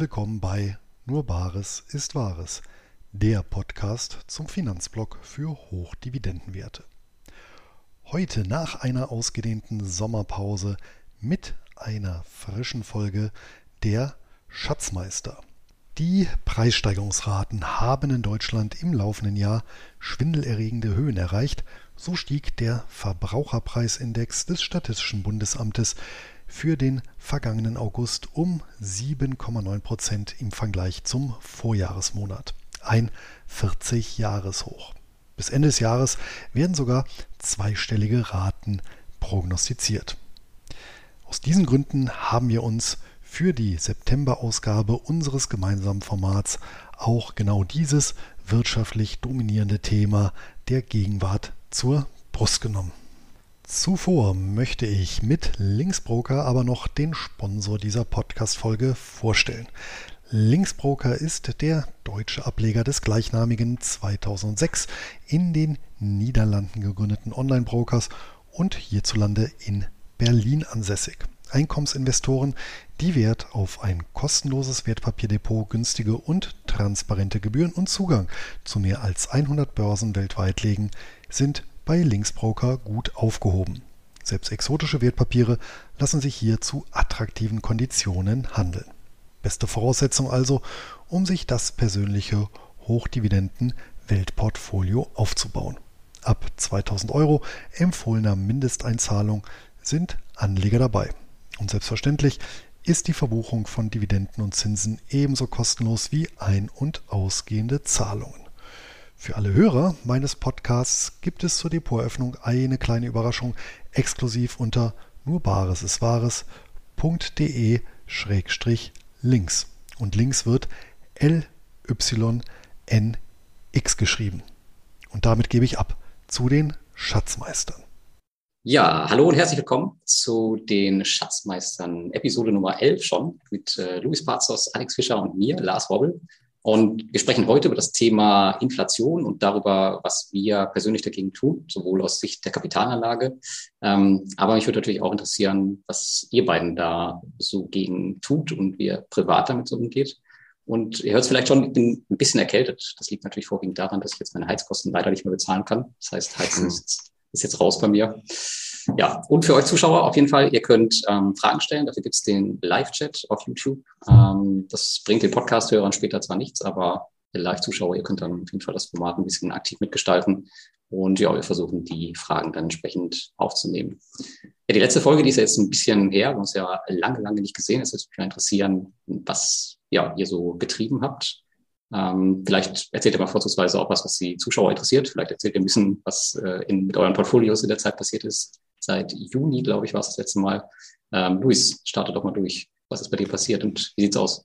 Willkommen bei Nur Bares ist Wahres, der Podcast zum Finanzblock für Hochdividendenwerte. Heute nach einer ausgedehnten Sommerpause mit einer frischen Folge der Schatzmeister. Die Preissteigerungsraten haben in Deutschland im laufenden Jahr schwindelerregende Höhen erreicht. So stieg der Verbraucherpreisindex des Statistischen Bundesamtes für den vergangenen August um 7,9 Prozent im Vergleich zum Vorjahresmonat. Ein 40-Jahres-Hoch. Bis Ende des Jahres werden sogar zweistellige Raten prognostiziert. Aus diesen Gründen haben wir uns für die September-Ausgabe unseres gemeinsamen Formats auch genau dieses wirtschaftlich dominierende Thema der Gegenwart zur Brust genommen. Zuvor möchte ich mit Linksbroker aber noch den Sponsor dieser Podcast-Folge vorstellen. Linksbroker ist der deutsche Ableger des gleichnamigen 2006 in den Niederlanden gegründeten Online-Brokers und hierzulande in Berlin ansässig. Einkommensinvestoren, die Wert auf ein kostenloses Wertpapierdepot, günstige und transparente Gebühren und Zugang zu mehr als 100 Börsen weltweit legen, sind bei Linksbroker gut aufgehoben. Selbst exotische Wertpapiere lassen sich hier zu attraktiven Konditionen handeln. Beste Voraussetzung also, um sich das persönliche Hochdividenden-Weltportfolio aufzubauen. Ab 2000 Euro empfohlener Mindesteinzahlung sind Anleger dabei. Und selbstverständlich ist die Verbuchung von Dividenden und Zinsen ebenso kostenlos wie ein- und ausgehende Zahlungen. Für alle Hörer meines Podcasts gibt es zur Depoteröffnung eine kleine Überraschung exklusiv unter nurbaresiswahres.de-links. Und links wird L-Y-N-X geschrieben. Und damit gebe ich ab zu den Schatzmeistern. Ja, hallo und herzlich willkommen zu den Schatzmeistern, Episode Nummer 11 schon, mit äh, Luis Pazos, Alex Fischer und mir, Lars Wobbel. Und wir sprechen heute über das Thema Inflation und darüber, was wir persönlich dagegen tun, sowohl aus Sicht der Kapitalanlage. Ähm, aber mich würde natürlich auch interessieren, was ihr beiden da so gegen tut und wie ihr privat damit so umgeht. Und ihr hört es vielleicht schon, ich bin ein bisschen erkältet. Das liegt natürlich vorwiegend daran, dass ich jetzt meine Heizkosten leider nicht mehr bezahlen kann. Das heißt, Heizen ist, ist jetzt raus bei mir. Ja, und für euch Zuschauer auf jeden Fall, ihr könnt ähm, Fragen stellen. Dafür gibt's den Live-Chat auf YouTube. Ähm, das bringt den Podcast-Hörern später zwar nichts, aber ihr Live-Zuschauer, ihr könnt dann auf jeden Fall das Format ein bisschen aktiv mitgestalten. Und ja, wir versuchen die Fragen dann entsprechend aufzunehmen. Ja, die letzte Folge, die ist ja jetzt ein bisschen her, wir haben uns ja lange, lange nicht gesehen. Es würde mich interessieren, was ja, ihr so getrieben habt. Ähm, vielleicht erzählt ihr mal vorzugsweise auch was, was die Zuschauer interessiert. Vielleicht erzählt ihr ein bisschen, was äh, in, mit euren Portfolios in der Zeit passiert ist seit Juni, glaube ich, war es das letzte Mal. Ähm, Luis, starte doch mal durch. Was ist bei dir passiert und wie sieht's aus?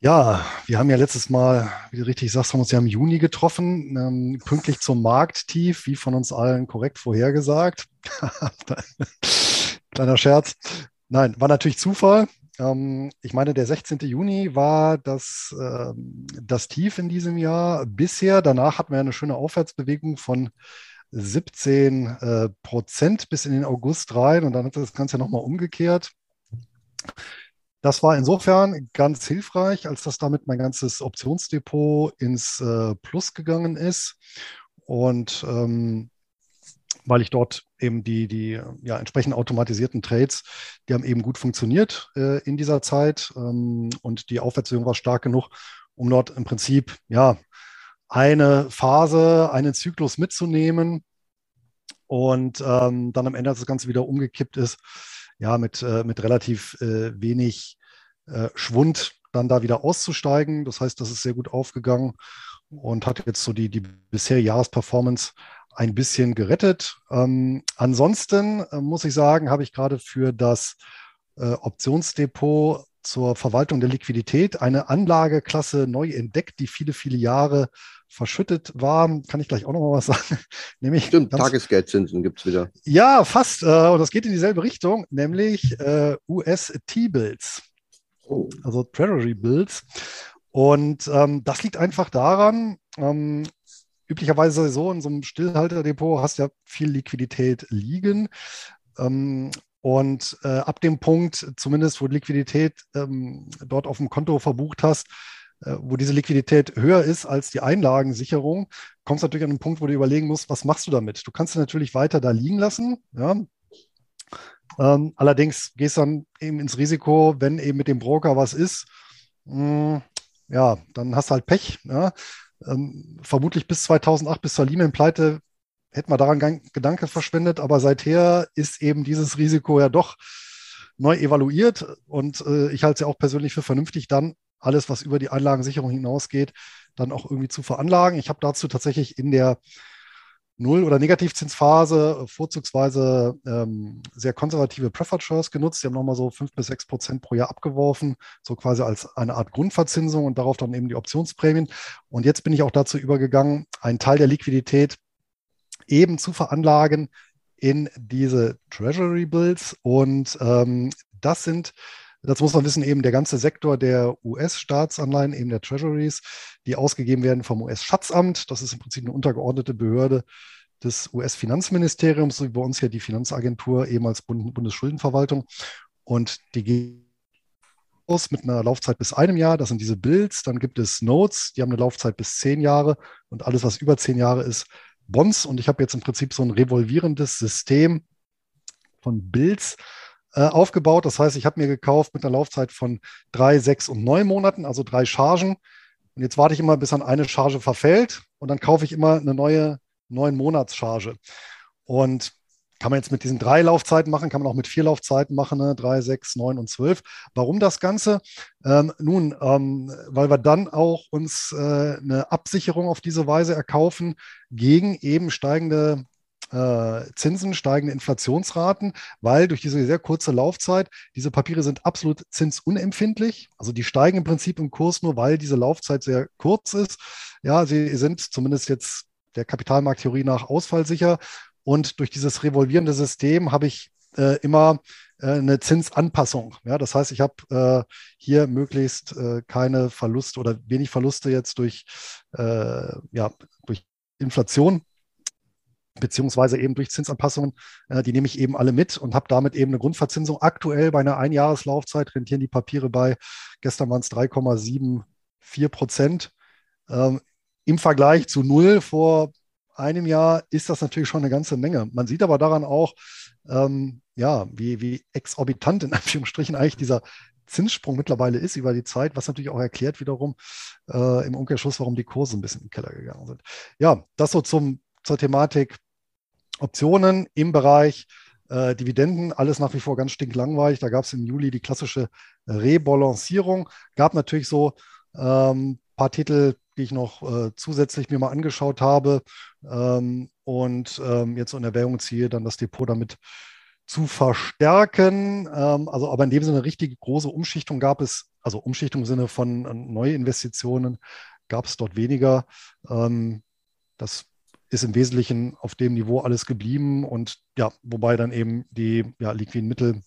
Ja, wir haben ja letztes Mal, wie du richtig sagst, haben uns ja im Juni getroffen, ähm, pünktlich zum Markttief, wie von uns allen korrekt vorhergesagt. Kleiner Scherz. Nein, war natürlich Zufall. Ähm, ich meine, der 16. Juni war das, äh, das Tief in diesem Jahr bisher. Danach hatten wir eine schöne Aufwärtsbewegung von 17 äh, Prozent bis in den August rein und dann hat das Ganze nochmal umgekehrt. Das war insofern ganz hilfreich, als dass damit mein ganzes Optionsdepot ins äh, Plus gegangen ist. Und ähm, weil ich dort eben die, die ja, entsprechend automatisierten Trades, die haben eben gut funktioniert äh, in dieser Zeit. Ähm, und die Aufwärtsbewegung war stark genug, um dort im Prinzip ja eine Phase, einen Zyklus mitzunehmen und ähm, dann am Ende, als das Ganze wieder umgekippt ist, ja, mit, äh, mit relativ äh, wenig äh, Schwund dann da wieder auszusteigen. Das heißt, das ist sehr gut aufgegangen und hat jetzt so die, die bisherige Jahresperformance ein bisschen gerettet. Ähm, ansonsten äh, muss ich sagen, habe ich gerade für das äh, Optionsdepot zur Verwaltung der Liquidität eine Anlageklasse neu entdeckt, die viele, viele Jahre verschüttet war. Kann ich gleich auch noch mal was sagen? nämlich Stimmt, Tagesgeldzinsen gibt es wieder. Ja, fast. Äh, und das geht in dieselbe Richtung, nämlich äh, US-T-Bills. Oh. Also Treasury Bills. Und ähm, das liegt einfach daran, ähm, üblicherweise so in so einem Stillhalterdepot hast du ja viel Liquidität liegen. Ähm, Und äh, ab dem Punkt, zumindest wo Liquidität ähm, dort auf dem Konto verbucht hast, wo diese Liquidität höher ist als die Einlagensicherung, kommst du natürlich an einen Punkt, wo du überlegen musst, was machst du damit? Du kannst sie natürlich weiter da liegen lassen. Ja? Ähm, allerdings gehst du dann eben ins Risiko, wenn eben mit dem Broker was ist, mh, hm, ja, dann hast du halt Pech. Ja? Ähm, vermutlich bis 2008, bis zur Lehman-Pleite, hätten wir daran Gedanke verschwendet, aber seither ist eben dieses Risiko ja doch neu evaluiert und äh, ich halte es ja auch persönlich für vernünftig, dann alles, was über die Einlagensicherung hinausgeht, dann auch irgendwie zu veranlagen. Ich habe dazu tatsächlich in der Null- oder Negativzinsphase vorzugsweise ähm, sehr konservative Preferred Shares genutzt. Die haben nochmal so fünf bis sechs Prozent pro Jahr abgeworfen, so quasi als eine Art Grundverzinsung und darauf dann eben die Optionsprämien. Und jetzt bin ich auch dazu übergegangen, einen Teil der Liquidität eben zu veranlagen in diese Treasury Bills. Und ähm, das sind das muss man wissen, eben der ganze Sektor der US-Staatsanleihen, eben der Treasuries, die ausgegeben werden vom US-Schatzamt. Das ist im Prinzip eine untergeordnete Behörde des US-Finanzministeriums, so wie bei uns hier die Finanzagentur, ehemals Bund Bundesschuldenverwaltung. Und die gehen aus mit einer Laufzeit bis einem Jahr. Das sind diese Bills. Dann gibt es Notes, die haben eine Laufzeit bis zehn Jahre. Und alles, was über zehn Jahre ist, Bonds. Und ich habe jetzt im Prinzip so ein revolvierendes System von Bills äh, aufgebaut. Das heißt, ich habe mir gekauft mit einer Laufzeit von drei, sechs und neun Monaten, also drei Chargen. Und jetzt warte ich immer, bis dann eine Charge verfällt und dann kaufe ich immer eine neue neun Monatscharge. Und kann man jetzt mit diesen drei Laufzeiten machen, kann man auch mit vier Laufzeiten machen, ne? drei, sechs, neun und zwölf. Warum das Ganze? Ähm, nun, ähm, weil wir dann auch uns äh, eine Absicherung auf diese Weise erkaufen gegen eben steigende äh, Zinsen, steigende Inflationsraten, weil durch diese sehr kurze Laufzeit, diese Papiere sind absolut zinsunempfindlich. Also die steigen im Prinzip im Kurs nur, weil diese Laufzeit sehr kurz ist. Ja, sie sind zumindest jetzt der Kapitalmarkttheorie nach ausfallsicher. Und durch dieses revolvierende System habe ich äh, immer äh, eine Zinsanpassung. Ja, das heißt, ich habe äh, hier möglichst äh, keine Verluste oder wenig Verluste jetzt durch, äh, ja, durch Inflation beziehungsweise eben durch Zinsanpassungen, äh, die nehme ich eben alle mit und habe damit eben eine Grundverzinsung. Aktuell bei einer Einjahreslaufzeit rentieren die Papiere bei, gestern waren es 3,74 Prozent. Ähm, Im Vergleich zu null vor einem Jahr ist das natürlich schon eine ganze Menge. Man sieht aber daran auch, ähm, ja, wie, wie exorbitant in Anführungsstrichen eigentlich dieser Zinssprung mittlerweile ist über die Zeit, was natürlich auch erklärt wiederum äh, im Umkehrschluss, warum die Kurse ein bisschen im Keller gegangen sind. Ja, das so zum, zur Thematik Optionen im Bereich äh, Dividenden, alles nach wie vor ganz stinklangweilig. Da gab es im Juli die klassische Rebalancierung. Gab natürlich so ein ähm, paar Titel, die ich noch äh, zusätzlich mir mal angeschaut habe ähm, und ähm, jetzt in Erwägung ziehe, dann das Depot damit zu verstärken. Ähm, also aber in dem Sinne eine richtig große Umschichtung gab es, also Umschichtung im Sinne von äh, Neuinvestitionen gab es dort weniger. Ähm, das ist im Wesentlichen auf dem Niveau alles geblieben und ja, wobei dann eben die ja, liquiden Mittel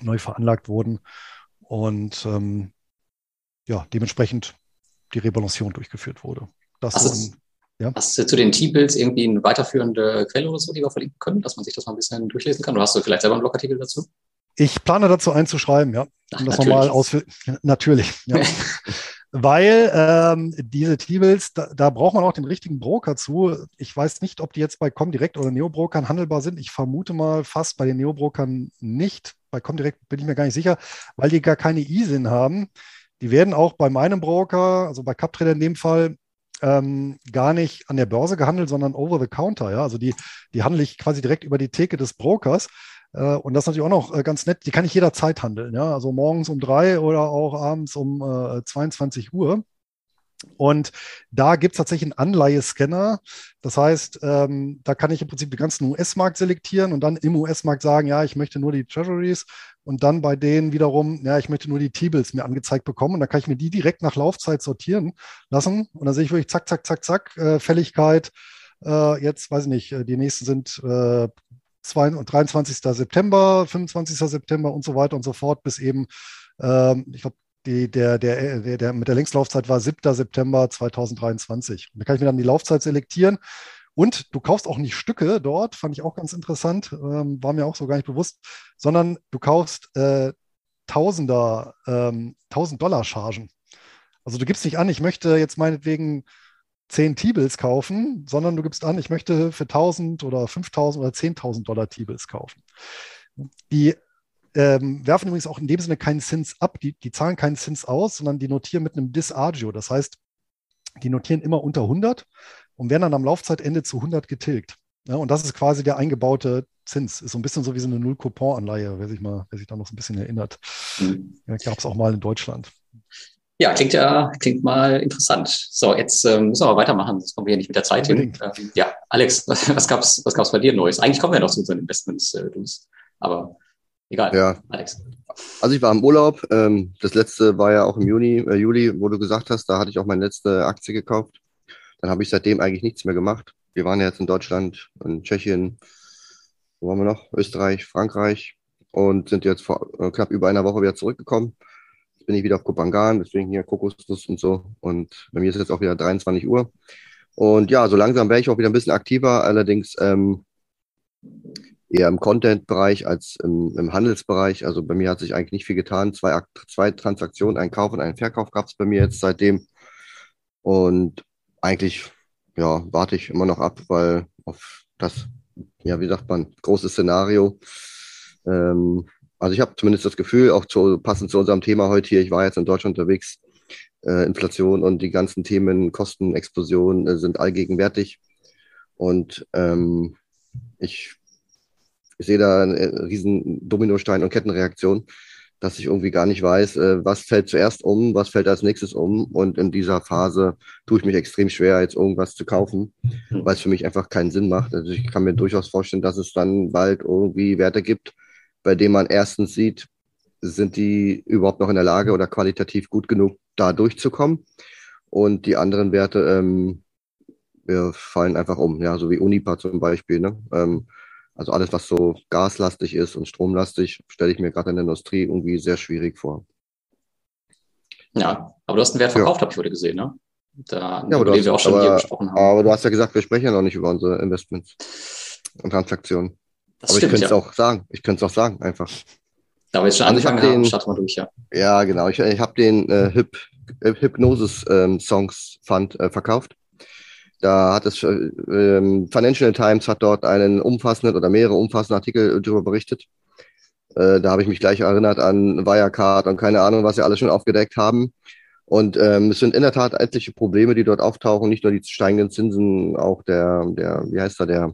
neu veranlagt wurden und ähm, ja, dementsprechend die Rebalancierung durchgeführt wurde. Das hast, dann, ja. hast du zu den T-Bills irgendwie eine weiterführende Quelle oder so, die wir verlinken können, dass man sich das mal ein bisschen durchlesen kann? Oder hast du vielleicht selber einen Blogartikel dazu? Ich plane dazu einzuschreiben, ja. Ach, um das nochmal ausführen. Natürlich, ja. weil ähm, diese T-Bills, da, da, braucht man auch den richtigen Broker zu. Ich weiß nicht, ob die jetzt bei Comdirect oder Neobrokern handelbar sind. Ich vermute mal fast bei den Neobrokern nicht. Bei Comdirect bin ich mir gar nicht sicher, weil die gar keine ISIN haben. Die werden auch bei meinem Broker, also bei CapTrader in dem Fall, ähm, gar nicht an der Börse gehandelt, sondern over the counter. Ja? Also die, die handle ich quasi direkt über die Theke des Brokers. Äh, und das ist natürlich auch noch äh, ganz nett. Die kann ich jederzeit handeln. Ja? Also morgens um drei oder auch abends um äh, 22 Uhr. Und da gibt es tatsächlich einen Anleihescanner. Das heißt, ähm, da kann ich im Prinzip den ganzen US-Markt selektieren und dann im US-Markt sagen, ja, ich möchte nur die Treasuries und dann bei denen wiederum, ja, ich möchte nur die T-Bills mir angezeigt bekommen und dann kann ich mir die direkt nach Laufzeit sortieren lassen und dann sehe ich wirklich zack, zack, zack, zack, äh, Fälligkeit. Äh, jetzt weiß ich nicht, äh, die nächsten sind äh, 23. September, 25. September und so weiter und so fort, bis eben, ähm, ich glaube, der, der, der, der, mit der Längstlaufzeit war 7. September 2023. Und da kann ich mir dann die Laufzeit selektieren Und du kaufst auch nicht Stücke dort, fand ich auch ganz interessant, ähm, war mir auch so gar nicht bewusst, sondern du kaufst äh, Tausender, ähm, 1000 Dollar Chargen. Also du gibst nicht an, ich möchte jetzt meinetwegen 10 T-Bills kaufen, sondern du gibst an, ich möchte für 1000 oder 5000 oder 10.000 Dollar T-Bills kaufen. Die ähm, werfen übrigens auch in dem Sinne keinen Zins ab, die, die zahlen keinen Zins aus, sondern die notieren mit einem Disagio. Das heißt, die notieren immer unter 100 und werden dann am Laufzeitende zu 100 getilgt. Ja, und das ist quasi der eingebaute Zins. Ist so ein bisschen so wie so eine Null-Coupon-Anleihe, wer sich mal, wer sich da noch so ein bisschen erinnert. Mhm. Ja, Gab es auch mal in Deutschland. Ja, klingt ja, klingt mal interessant. So, jetzt ähm, müssen wir aber weitermachen, sonst kommen wir hier nicht mit der Zeit Unbedingt. hin. Ähm, ja, Alex, was, was gab's, was gab's bei dir Neues? Eigentlich kommen wir ja noch zu unseren Investments, äh, Luis. Aber egal. Ja. Alex. Also ich war im Urlaub. Ähm, das letzte war ja auch im Juni, äh, Juli, wo du gesagt hast, da hatte ich auch meine letzte Aktie gekauft. Dann habe ich seitdem eigentlich nichts mehr gemacht. Wir waren ja jetzt in Deutschland, in Tschechien, wo waren wir noch? Österreich, Frankreich und sind jetzt vor äh, knapp über einer Woche wieder zurückgekommen. Bin ich wieder auf Kopangan, deswegen hier Kokosnuss und so. Und bei mir ist jetzt auch wieder 23 Uhr. Und ja, so langsam wäre ich auch wieder ein bisschen aktiver, allerdings ähm, eher im Content-Bereich als im, im, Handelsbereich. Also bei mir hat sich eigentlich nicht viel getan. Zwei, zwei Transaktionen, ein Kauf und ein Verkauf gab es bei mir jetzt seitdem. Und eigentlich, ja, warte ich immer noch ab, weil auf das, ja, wie sagt man, große Szenario. Ähm, also ich habe zumindest das Gefühl, auch zu, passend zu unserem Thema heute hier, ich war jetzt in Deutschland unterwegs, äh, Inflation und die ganzen Themen, Kostenexplosion äh, sind allgegenwärtig. Und ähm, ich, ich sehe da einen riesen Dominostein- und Kettenreaktion dass ich irgendwie gar nicht weiß, äh, was fällt zuerst um, was fällt als nächstes um. Und in dieser Phase tue ich mich extrem schwer, jetzt irgendwas zu kaufen, mhm. weil es für mich einfach keinen Sinn macht. Also ich kann mir durchaus vorstellen, dass es dann bald irgendwie Werte gibt, bei denen man erstens sieht, sind die überhaupt noch in der Lage oder qualitativ gut genug, da durchzukommen. Und die anderen Werte ähm, wir fallen einfach um, ja, so wie Unipa zum Beispiel. Ne? Ähm, also alles, was so gaslastig ist und stromlastig, stelle ich mir gerade in der Industrie irgendwie sehr schwierig vor. Ja, aber du hast einen Wert verkauft, ja. habe ich heute gesehen, ne? Da, ja, aber, hast, wir auch schon aber, hier gesprochen haben. aber du hast ja gesagt, wir sprechen ja noch nicht über unsere Investments und Transaktionen. Das aber stimmt, ich könnte es ja. auch sagen. Ich könnte es auch sagen, einfach. Da wir jetzt schon also angefangen haben, starten wir durch, ja. Ja, genau. Ich, ich habe den äh, Hyp, äh, Hypnosis-Songs ähm, Fund äh, verkauft. Da hat es ähm, Financial Times hat dort einen umfassenden oder mehrere umfassende Artikel darüber berichtet. Äh, da habe ich mich gleich erinnert an Wirecard und keine Ahnung, was sie alles schon aufgedeckt haben. Und ähm, es sind in der Tat etliche Probleme, die dort auftauchen, nicht nur die steigenden Zinsen, auch der, der, wie heißt er, der,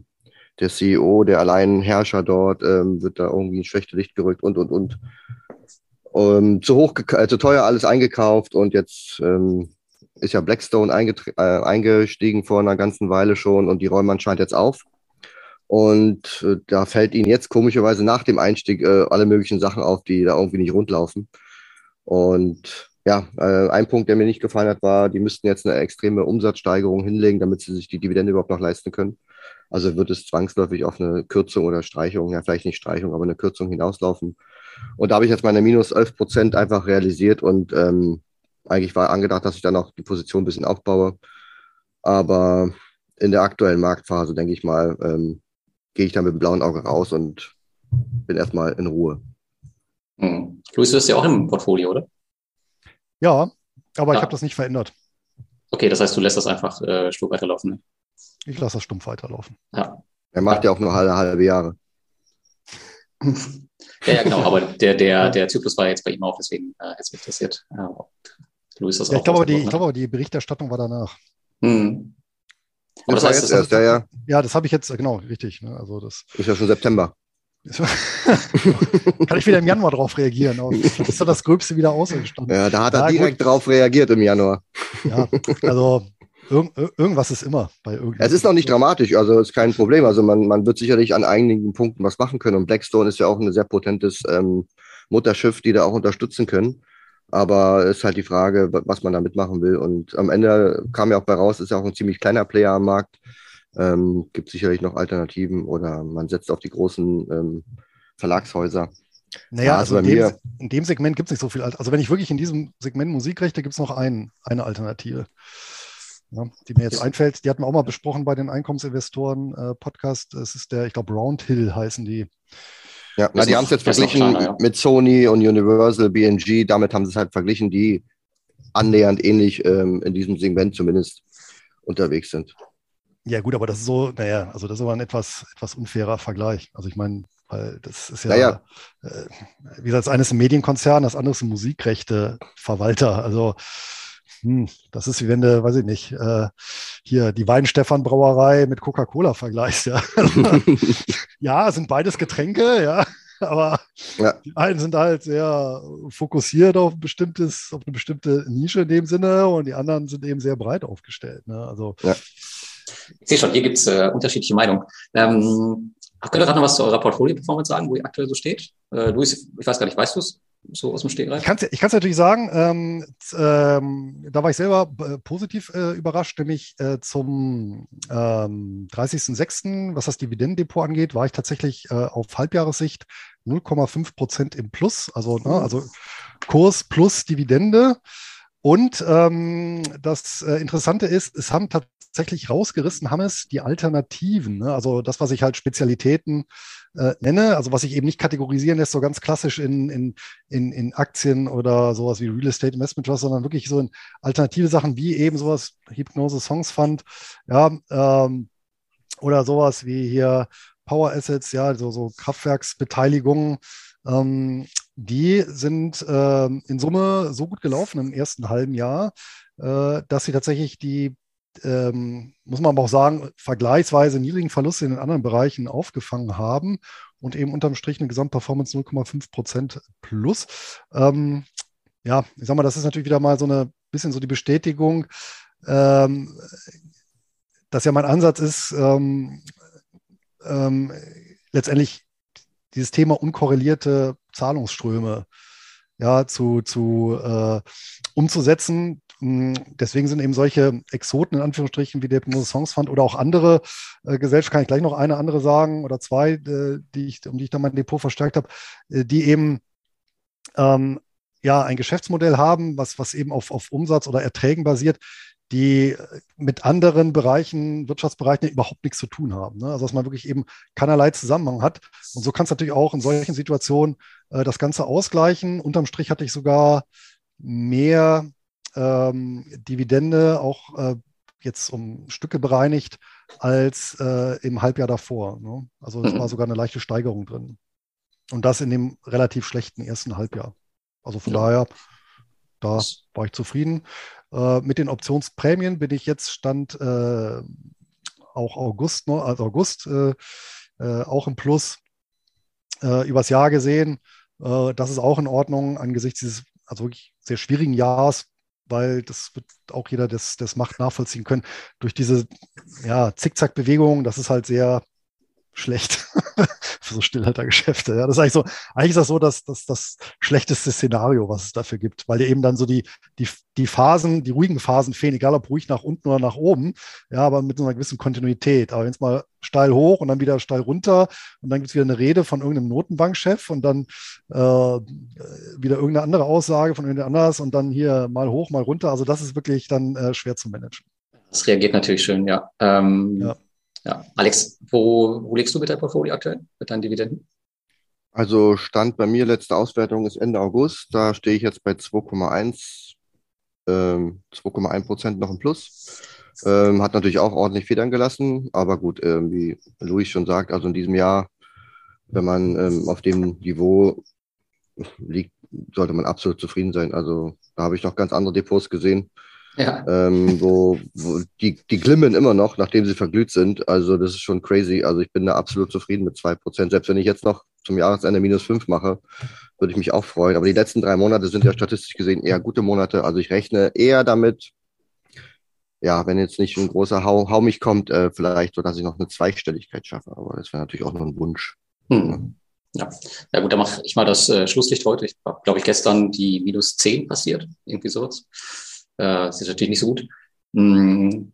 der CEO, der Alleinherrscher dort, ähm, wird da irgendwie ins schlechte Licht gerückt und, und, und. Ähm, zu hoch, zu teuer alles eingekauft und jetzt ähm, ist ja Blackstone äh, eingestiegen vor einer ganzen Weile schon und die räumen anscheinend jetzt auf. Und äh, da fällt ihnen jetzt komischerweise nach dem Einstieg äh, alle möglichen Sachen auf, die da irgendwie nicht rundlaufen. Und ja, äh, ein Punkt, der mir nicht gefallen hat, war, die müssten jetzt eine extreme Umsatzsteigerung hinlegen, damit sie sich die Dividende überhaupt noch leisten können. Also wird es zwangsläufig auf eine Kürzung oder Streichung, ja vielleicht nicht Streichung, aber eine Kürzung hinauslaufen. Und da habe ich jetzt meine minus 11 Prozent einfach realisiert und ähm, eigentlich war angedacht, dass ich dann auch die Position ein bisschen aufbaue. Aber in der aktuellen Marktphase, denke ich mal, ähm, gehe ich dann mit dem blauen Auge raus und bin erstmal in Ruhe. Hm. Luis, du bist ja auch im Portfolio, oder? Ja, aber ja. ich habe das nicht verändert. Okay, das heißt, du lässt das einfach äh, stumpf weiterlaufen. Ich lasse das stumpf weiterlaufen. Ja. Er macht ja, auch nur halbe, halbe Jahre. ja, ja, genau, aber der, der, der Zyklus war jetzt bei ihm auch, deswegen äh, jetzt mich interessiert. Ja, Louis das ja, ich, glaube, die, ich glaube, die Berichterstattung war danach. Hm. Aber das, das heißt, erst, ja, ja. ja, das habe ich jetzt, genau, richtig. Ne? Also das ist ja schon September. Kann ich wieder im Januar drauf reagieren? Das ist doch das Gröbste wieder ausgestanden. Ja, da hat er ja, direkt gut. drauf reagiert im Januar. Ja, also irg irgendwas ist immer bei Es ist noch nicht dramatisch, also ist kein Problem. Also man, man wird sicherlich an einigen Punkten was machen können. Und Blackstone ist ja auch ein sehr potentes ähm, Mutterschiff, die da auch unterstützen können. Aber es ist halt die Frage, was man da mitmachen will. Und am Ende kam ja auch bei raus, ist ja auch ein ziemlich kleiner Player am Markt. Ähm, gibt sicherlich noch Alternativen oder man setzt auf die großen ähm, Verlagshäuser. Naja, also, also in, dem, in, dem, Segment gibt es nicht so viel. Also wenn ich wirklich in diesem Segment Musikrechte, gibt es noch ein, eine Alternative. Ja, die mir jetzt einfällt. Die hatten wir auch mal besprochen bei den Einkommensinvestoren-Podcast. Äh, es ist der, ich glaube, Roundhill heißen die. Ja, na, die haben es jetzt verglichen kleiner, ja. mit Sony und Universal, BNG. Damit haben sie es halt verglichen, die annähernd ähnlich ähm, in diesem Segment zumindest unterwegs sind. Ja, gut, aber das ist so, naja, also das ist aber ein etwas, etwas unfairer Vergleich. Also ich meine, weil das ist ja, naja. äh, wie gesagt, das eine ist ein Medienkonzern, das andere ist ein Musikrechteverwalter. Also hm, das ist wie wenn du, weiß ich nicht, äh, hier die Weinstefan-Brauerei mit Coca-Cola vergleichst. Ja. ja, sind beides Getränke, ja. Aber ja. die einen sind halt sehr fokussiert auf, bestimmtes, auf eine bestimmte Nische in dem Sinne und die anderen sind eben sehr breit aufgestellt. Ne? Also ja. Ich sehe schon, hier gibt es äh, unterschiedliche Meinungen. Ähm, könnt ihr gerade noch was zu eurer Portfolio-Performance sagen, wo ihr aktuell so steht? Äh, Luis, ich weiß gar nicht, weißt du es? So aus dem Stegreif? Ich kann es ich natürlich sagen, ähm, ähm, da war ich selber äh, positiv äh, überrascht, nämlich äh, zum ähm, 30.06., was das Dividendendepot angeht, war ich tatsächlich äh, auf Halbjahressicht 0,5 Prozent im Plus, also, ne, also Kurs plus Dividende. Und ähm, das äh, Interessante ist, es haben tatsächlich rausgerissen, haben es die Alternativen, ne? also das, was ich halt Spezialitäten äh, nenne, also was ich eben nicht kategorisieren lässt, so ganz klassisch in, in, in, in Aktien oder sowas wie Real Estate Investment Trust, sondern wirklich so in alternative Sachen wie eben sowas, Hypnose Songs Fund, ja, ähm, oder sowas wie hier Power Assets, ja, so, so Kraftwerksbeteiligungen, ähm, die sind äh, in Summe so gut gelaufen im ersten halben Jahr, äh, dass sie tatsächlich die, ähm, muss man aber auch sagen, vergleichsweise niedrigen Verluste in den anderen Bereichen aufgefangen haben und eben unterm Strich eine Gesamtperformance 0,5 Prozent plus. Ähm, ja, ich sag mal, das ist natürlich wieder mal so eine bisschen so die Bestätigung, ähm, dass ja mein Ansatz ist, ähm, ähm, letztendlich dieses Thema unkorrelierte Zahlungsströme ja, zu, zu äh, umzusetzen. Hm, deswegen sind eben solche Exoten in Anführungsstrichen wie der Songs Fund oder auch andere äh, Gesellschaften, kann ich gleich noch eine andere sagen oder zwei, äh, die ich, um die ich dann mein Depot verstärkt habe, äh, die eben ähm, ja ein Geschäftsmodell haben, was, was eben auf, auf Umsatz oder Erträgen basiert, die mit anderen Bereichen, Wirtschaftsbereichen überhaupt nichts zu tun haben. Ne? Also dass man wirklich eben keinerlei Zusammenhang hat. Und so kann es natürlich auch in solchen Situationen äh, das Ganze ausgleichen. Unterm Strich hatte ich sogar mehr ähm, Dividende, auch äh, jetzt um Stücke bereinigt, als äh, im Halbjahr davor. Ne? Also es mhm. war sogar eine leichte Steigerung drin. Und das in dem relativ schlechten ersten Halbjahr. Also von ja. daher, da war ich zufrieden. Äh, mit den Optionsprämien bin ich jetzt Stand äh, auch August, ne, also August, äh, äh, auch im Plus äh, übers Jahr gesehen. Das ist auch in Ordnung angesichts dieses also wirklich sehr schwierigen Jahres, weil das wird auch jeder das, das macht nachvollziehen können. Durch diese ja, Zickzack-Bewegung, das ist halt sehr schlecht für so Stillhaltergeschäfte. Ja, das ist eigentlich so, eigentlich ist das so, dass das das schlechteste Szenario, was es dafür gibt, weil dir eben dann so die, die, die Phasen, die ruhigen Phasen fehlen, egal ob ruhig nach unten oder nach oben, ja, aber mit so einer gewissen Kontinuität. Aber wenn es mal steil hoch und dann wieder steil runter und dann gibt es wieder eine Rede von irgendeinem Notenbankchef und dann äh, wieder irgendeine andere Aussage von irgendjemand anders und dann hier mal hoch, mal runter. Also das ist wirklich dann äh, schwer zu managen. Das reagiert natürlich schön, ja. Ähm, ja. Ja, Alex, wo, wo legst du mit deinem Portfolio aktuell, mit deinen Dividenden? Also Stand bei mir, letzte Auswertung ist Ende August. Da stehe ich jetzt bei 2,1 ähm, 2,1 Prozent noch im Plus. Ähm, hat natürlich auch ordentlich Federn gelassen, aber gut, ähm, wie Luis schon sagt, also in diesem Jahr, wenn man ähm, auf dem Niveau liegt, sollte man absolut zufrieden sein. Also da habe ich noch ganz andere Depots gesehen, ja. ähm, wo, wo die, die glimmen immer noch, nachdem sie verglüht sind. Also das ist schon crazy. Also ich bin da absolut zufrieden mit zwei Prozent. Selbst wenn ich jetzt noch zum Jahresende minus fünf mache, würde ich mich auch freuen. Aber die letzten drei Monate sind ja statistisch gesehen eher gute Monate. Also ich rechne eher damit, ja, wenn jetzt nicht ein großer Hau, Hau mich kommt, äh, vielleicht so, dass ich noch eine Zweistelligkeit schaffe. Aber das wäre natürlich auch noch ein Wunsch. Hm. Ja. ja, gut, dann mache ich mal das äh, Schlusslicht heute. Ich glaube ich, gestern die minus zehn passiert, irgendwie sowas. Äh, das ist natürlich nicht so gut. Hm,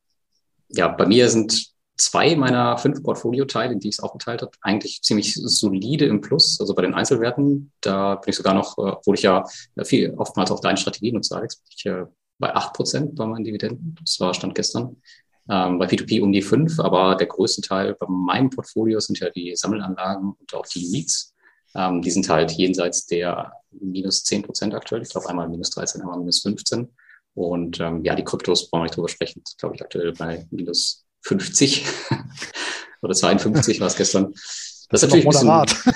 ja, bei mir sind zwei meiner fünf Portfolio-Teile, in die ich es aufgeteilt habe, eigentlich ziemlich solide im Plus. Also bei den Einzelwerten, da bin ich sogar noch, äh, obwohl ich ja viel oftmals auch deine Strategie nutze, Alex, ich äh, bei 8 Prozent bei meinen Dividenden. Das war Stand gestern. Ähm, bei P2P um die 5, aber der größte Teil bei meinem Portfolio sind ja die Sammelanlagen und auch die Meets. Ähm, die sind halt jenseits der minus 10 Prozent aktuell. Ich glaube einmal minus 13, einmal minus 15. Und ähm, ja, die Kryptos brauchen wir nicht drüber sprechen. Das glaube ich aktuell bei minus 50 oder 52 war es gestern. Das, das ist natürlich ein bisschen,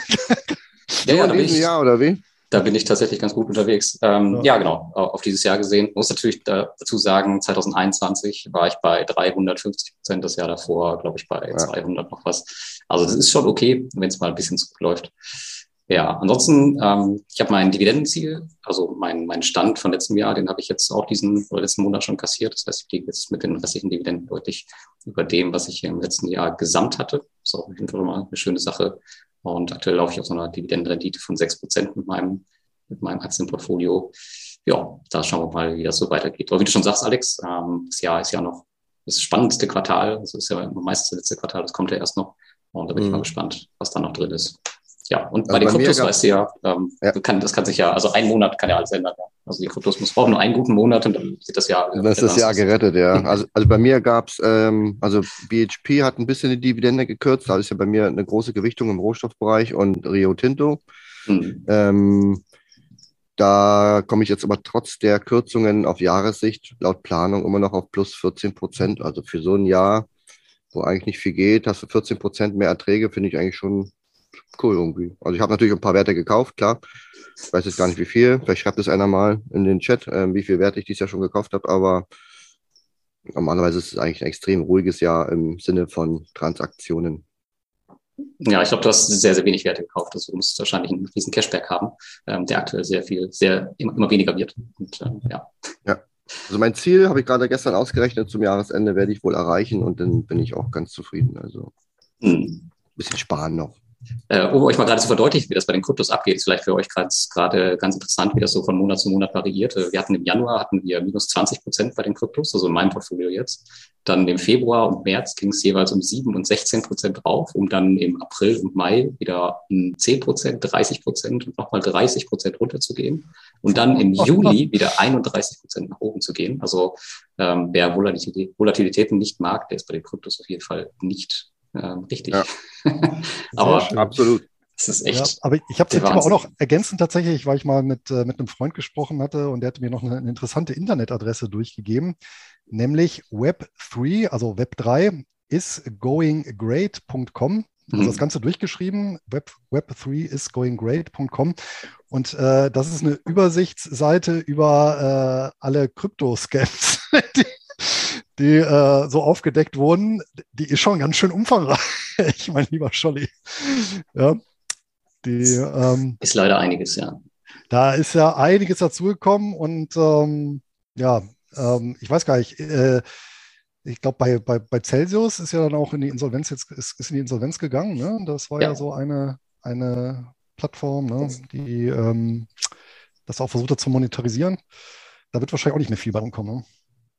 ja, ja, da bin ich, Jahr oder wie? Da bin ich tatsächlich ganz gut unterwegs. Ähm, ja. ja. genau, auf dieses Jahr gesehen. Ich muss natürlich dazu sagen, 2021 war ich bei 350 Prozent, das Jahr davor, glaube ich, bei ja. 200 noch was. Also das ist schon okay, wenn es mal ein bisschen zurückläuft. Ja, ansonsten, ähm, ich habe mein Dividendenziel, also mein, mein Stand von letztem Jahr, den habe ich jetzt auch diesen oder letzten Monat schon kassiert. Das heißt, ich liege jetzt mit den restlichen Dividenden deutlich über dem, was ich im letzten Jahr gesamt hatte. Das ist auch auf jeden Fall mal eine schöne Sache. Und aktuell laufe ich auf so einer Dividendenrendite von sechs Prozent mit meinem, mit meinem Aktienportfolio. Ja, da schauen wir mal, wie das so weitergeht. Aber wie du schon sagst, Alex, ähm, das Jahr ist ja noch das spannendste Quartal. Das ist ja meistens das letzte Quartal, das kommt ja erst noch. Und da bin mhm. ich mal gespannt, was da noch drin ist. Ja, und bei also den bei Kryptos weißt du ja, ähm, ja. Kann, das kann sich ja, also ein Monat kann ja alles ändern. Ja. Also die Kryptos muss brauchen nur einen guten Monat und dann sieht das Jahr. Dann ist das Jahr gerettet, ja. Also, also bei mir gab's ähm, also BHP hat ein bisschen die Dividende gekürzt, da ist ja bei mir eine große Gewichtung im Rohstoffbereich und Rio Tinto. Mhm. Ähm, da komme ich jetzt aber trotz der Kürzungen auf Jahressicht laut Planung immer noch auf plus 14 Prozent. Also für so ein Jahr, wo eigentlich nicht viel geht, hast du 14 Prozent mehr Erträge, finde ich eigentlich schon cool irgendwie. Also ich habe natürlich ein paar Werte gekauft, klar. Ich weiß jetzt gar nicht wie viel. Vielleicht schreibt es einer mal in den Chat, äh, wie viel Werte ich dieses Jahr schon gekauft habe, aber normalerweise ist es eigentlich ein extrem ruhiges Jahr im Sinne von Transaktionen. Ja, ich glaube, du hast sehr, sehr wenig Werte gekauft. Also du musst wahrscheinlich einen riesen Cashback haben, ähm, der aktuell sehr viel, sehr immer, immer weniger wird. Und, ähm, ja. ja. Also mein Ziel habe ich gerade gestern ausgerechnet, zum Jahresende werde ich wohl erreichen und dann bin ich auch ganz zufrieden. Also ein hm. bisschen sparen noch. Äh, um euch mal gerade zu verdeutlichen, wie das bei den Kryptos abgeht, ist vielleicht für euch gerade ganz interessant, wie das so von Monat zu Monat variiert. Wir hatten im Januar hatten wir minus 20 Prozent bei den Kryptos, also in meinem Portfolio jetzt. Dann im Februar und März ging es jeweils um 7 und 16 Prozent drauf, um dann im April und Mai wieder um 10 Prozent, 30 Prozent und nochmal 30 Prozent runterzugehen. Und dann im Juli wieder 31 Prozent nach oben zu gehen. Also ähm, wer Volatilitäten nicht mag, der ist bei den Kryptos auf jeden Fall nicht ähm, richtig. Ja. aber absolut. Das ist echt. Ja, aber ich habe das Thema auch noch ergänzend tatsächlich, weil ich mal mit, äh, mit einem Freund gesprochen hatte und der hatte mir noch eine, eine interessante Internetadresse durchgegeben, nämlich Web3, also Web3 is goinggreat.com. Also das mhm. Ganze durchgeschrieben, Web, Web3 is goinggreat.com. Und äh, das ist eine Übersichtsseite über äh, alle Krypto-Scams, die, die äh, so aufgedeckt wurden, die ist schon ganz schön umfangreich, mein lieber Scholli. Ja, die, ähm, ist leider einiges, ja. Da ist ja einiges dazugekommen und ähm, ja, ähm, ich weiß gar nicht, äh, ich glaube, bei, bei, bei Celsius ist ja dann auch in die Insolvenz jetzt ist, ist in die Insolvenz gegangen. Ne? Das war ja, ja so eine, eine Plattform, ne? die ähm, das auch versucht hat zu monetarisieren. Da wird wahrscheinlich auch nicht mehr viel bei rumkommen. Ne?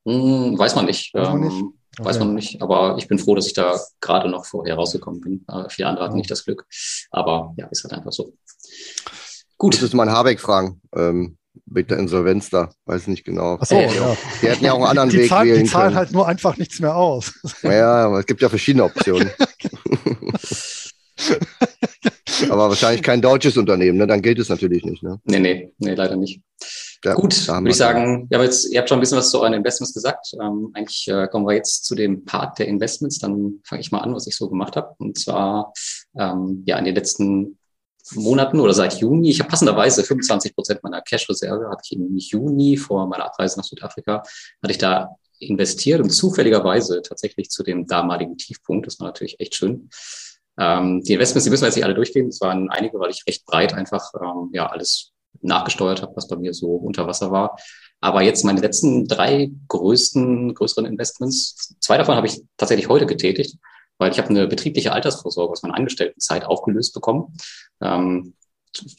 Hm, weiß man nicht. Weiß man nicht? Ähm, okay. Weiß man nicht. Aber ich bin froh, dass ich da gerade noch vorher rausgekommen bin. Äh, viele andere hatten nicht das Glück. Aber ja, ist halt einfach so. Gut. Müsstest du mal Habeck fragen. Ähm, mit der Insolvenz da. Weiß nicht genau. Ach so, äh, ja. Die hätten ja auch einen anderen die Weg zahlen, wählen Die zahlen können. halt nur einfach nichts mehr aus. Ja, aber es gibt ja verschiedene Optionen. aber wahrscheinlich kein deutsches Unternehmen, ne? Dann gilt es natürlich nicht, ne? Nee, nee, nee, leider nicht. Ja, Gut, würde ich sagen, ja, jetzt, ihr habt schon ein bisschen was zu euren Investments gesagt. Ähm, eigentlich äh, kommen wir jetzt zu dem Part der Investments. Dann fange ich mal an, was ich so gemacht habe. Und zwar ähm, ja in den letzten Monaten oder seit Juni. Ich habe passenderweise 25 Prozent meiner Cash-Reserve hatte ich im Juni vor meiner Abreise nach Südafrika hatte ich da investiert und zufälligerweise tatsächlich zu dem damaligen Tiefpunkt. Das war natürlich echt schön. Ähm, die Investments, die müssen wir jetzt nicht alle durchgehen. Das waren einige, weil ich recht breit einfach ähm, ja alles nachgesteuert habe, was bei mir so unter Wasser war. Aber jetzt meine letzten drei größten, größeren Investments, zwei davon habe ich tatsächlich heute getätigt, weil ich habe eine betriebliche Altersvorsorge aus meiner Angestelltenzeit aufgelöst bekommen. Ähm,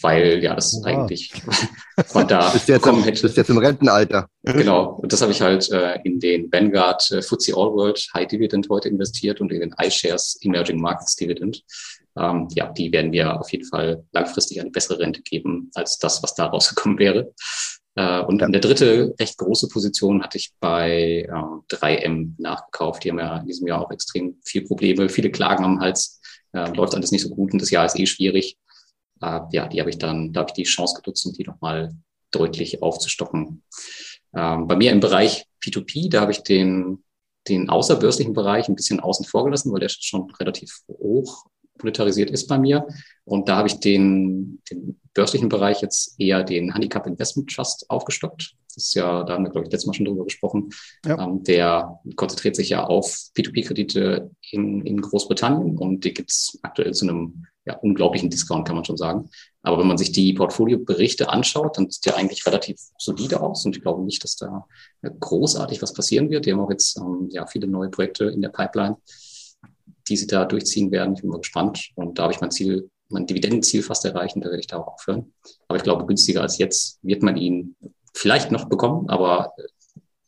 weil ja das wow. eigentlich von da bist jetzt kommen hätte. Bist jetzt im Rentenalter. Genau, und das habe ich halt äh, in den Vanguard äh, FTSE All World High Dividend heute investiert und in den iShares Emerging Markets Dividend ähm, ja, die werden wir auf jeden Fall langfristig eine bessere Rente geben als das, was da rausgekommen wäre. Äh, und ja. eine dritte recht große Position hatte ich bei äh, 3M nachgekauft. Die haben ja in diesem Jahr auch extrem viel Probleme, viele Klagen am Hals, äh, läuft alles nicht so gut und das Jahr ist eh schwierig. Äh, ja, die habe ich dann, da habe ich die Chance genutzt, um die nochmal deutlich aufzustocken. Ähm, bei mir im Bereich P2P, da habe ich den, den außerbörslichen Bereich ein bisschen außen vor gelassen, weil der schon relativ hoch monetarisiert ist bei mir. Und da habe ich den, den börslichen Bereich jetzt eher den Handicap Investment Trust aufgestockt. Das ist ja, da haben wir, glaube ich, letztes Mal schon drüber gesprochen. Ja. Ähm, der konzentriert sich ja auf P2P-Kredite in, in Großbritannien und die gibt es aktuell zu einem ja, unglaublichen Discount, kann man schon sagen. Aber wenn man sich die Portfolioberichte anschaut, dann sieht der eigentlich relativ solide aus und ich glaube nicht, dass da großartig was passieren wird. Die haben auch jetzt ähm, ja, viele neue Projekte in der Pipeline die sie da durchziehen werden. Ich bin mal gespannt. Und da habe ich mein Ziel, mein Dividendenziel fast erreicht und da werde ich da auch aufhören. Aber ich glaube, günstiger als jetzt wird man ihn vielleicht noch bekommen, aber äh,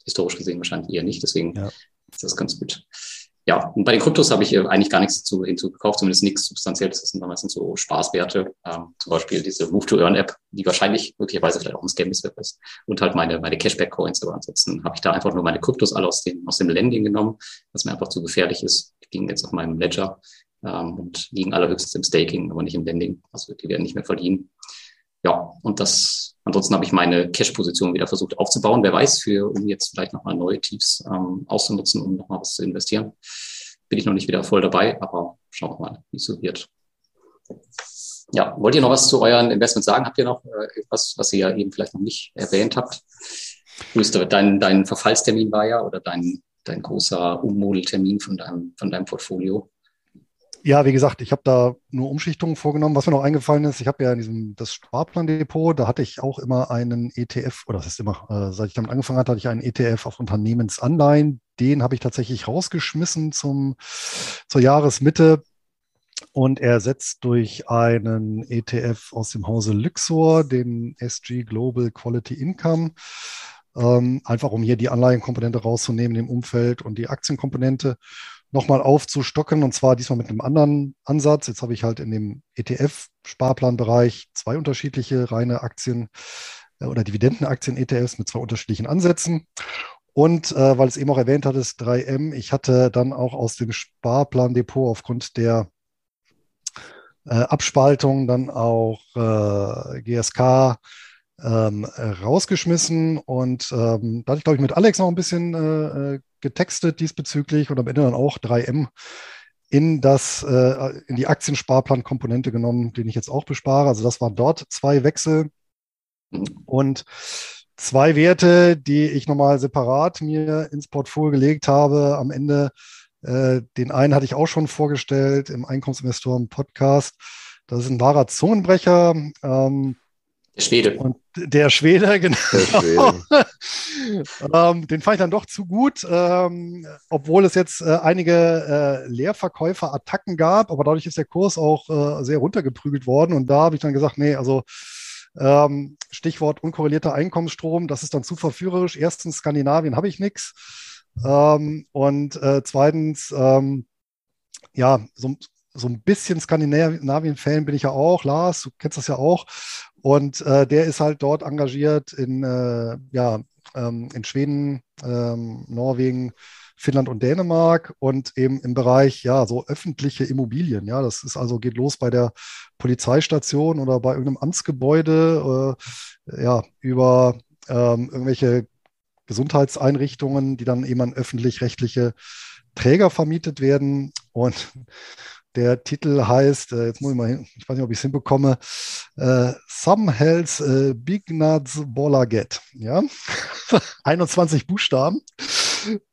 historisch gesehen wahrscheinlich eher nicht. Deswegen ja. ist das ganz gut ja, und bei den Kryptos habe ich äh, eigentlich gar nichts dazu hinzugekauft, zumindest nichts Substanzielles. Das sind meistens so Spaßwerte, ähm, zum Beispiel diese Move-to-Earn-App, die wahrscheinlich möglicherweise vielleicht auch ein Scam ist. Und halt meine, meine Cashback-Coins. Aber ansonsten habe ich da einfach nur meine Kryptos alle aus dem, aus dem Lending genommen, was mir einfach zu gefährlich ist. Die liegen jetzt auf meinem Ledger ähm, und liegen allerhöchstens im Staking, aber nicht im Lending. Also die werden nicht mehr verdienen. Ja, und das, ansonsten habe ich meine Cash-Position wieder versucht aufzubauen. Wer weiß, für, um jetzt vielleicht nochmal neue Tiefs ähm, auszunutzen, um nochmal was zu investieren. Bin ich noch nicht wieder voll dabei, aber schauen wir mal, wie es so wird. Ja, wollt ihr noch was zu euren Investments sagen? Habt ihr noch äh, etwas, was ihr ja eben vielleicht noch nicht erwähnt habt? Dein, dein Verfallstermin war ja oder dein, dein großer Ummodeltermin von deinem, von deinem Portfolio. Ja, wie gesagt, ich habe da nur Umschichtungen vorgenommen. Was mir noch eingefallen ist, ich habe ja in diesem das Sparplandepot, da hatte ich auch immer einen ETF, oder das ist immer, äh, seit ich damit angefangen hatte, hatte ich einen ETF auf Unternehmensanleihen. Den habe ich tatsächlich rausgeschmissen zum, zur Jahresmitte und ersetzt durch einen ETF aus dem Hause Luxor, den SG Global Quality Income. Ähm, einfach um hier die Anleihenkomponente rauszunehmen im Umfeld und die Aktienkomponente nochmal aufzustocken und zwar diesmal mit einem anderen Ansatz. Jetzt habe ich halt in dem ETF-Sparplanbereich zwei unterschiedliche reine Aktien äh, oder Dividendenaktien-ETFs mit zwei unterschiedlichen Ansätzen. Und äh, weil es eben auch erwähnt hat, ist 3M, ich hatte dann auch aus dem Sparplandepot aufgrund der äh, Abspaltung dann auch äh, GSK ähm, rausgeschmissen und ähm, da hatte ich, glaube ich, mit Alex noch ein bisschen äh, äh getextet diesbezüglich und am Ende dann auch 3M in das, äh, in die Aktiensparplan-Komponente genommen, den ich jetzt auch bespare. Also das waren dort zwei Wechsel und zwei Werte, die ich nochmal separat mir ins Portfolio gelegt habe. Am Ende, äh, den einen hatte ich auch schon vorgestellt im Einkommensinvestoren-Podcast. Das ist ein wahrer Zungenbrecher. Ähm, der Schwede. Und der Schwede, genau. Der Schwede. ähm, den fand ich dann doch zu gut, ähm, obwohl es jetzt äh, einige äh, Leerverkäufer-Attacken gab, aber dadurch ist der Kurs auch äh, sehr runtergeprügelt worden. Und da habe ich dann gesagt, nee, also ähm, Stichwort unkorrelierter Einkommensstrom, das ist dann zu verführerisch. Erstens, Skandinavien habe ich nichts. Ähm, und äh, zweitens, ähm, ja, so, so ein bisschen Skandinavien-Fan bin ich ja auch. Lars, du kennst das ja auch. Und äh, der ist halt dort engagiert in, äh, ja, ähm, in Schweden, ähm, Norwegen, Finnland und Dänemark und eben im Bereich, ja, so öffentliche Immobilien. Ja, das ist also, geht los bei der Polizeistation oder bei irgendeinem Amtsgebäude, äh, ja, über ähm, irgendwelche Gesundheitseinrichtungen, die dann eben an öffentlich-rechtliche Träger vermietet werden. Und der Titel heißt, äh, jetzt muss ich mal hin, ich weiß nicht, ob ich es hinbekomme, äh, Some Hells äh, Big Nuts Get. Ja, 21 Buchstaben.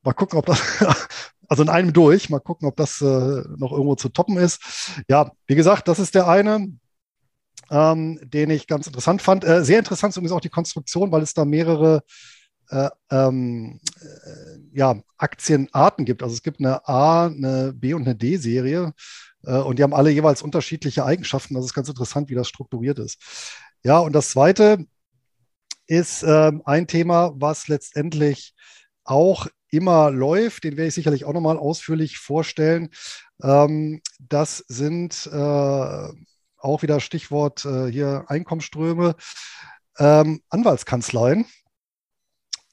Mal gucken, ob das, also in einem durch, mal gucken, ob das äh, noch irgendwo zu toppen ist. Ja, wie gesagt, das ist der eine, ähm, den ich ganz interessant fand. Äh, sehr interessant ist übrigens auch die Konstruktion, weil es da mehrere äh, ähm, äh, ja, Aktienarten gibt. Also es gibt eine A, eine B und eine D-Serie. Äh, und die haben alle jeweils unterschiedliche Eigenschaften. Das ist ganz interessant, wie das strukturiert ist. Ja, und das Zweite ist ähm, ein Thema, was letztendlich auch immer läuft. Den werde ich sicherlich auch nochmal ausführlich vorstellen. Ähm, das sind äh, auch wieder Stichwort äh, hier Einkommensströme. ähm, Anwaltskanzleien.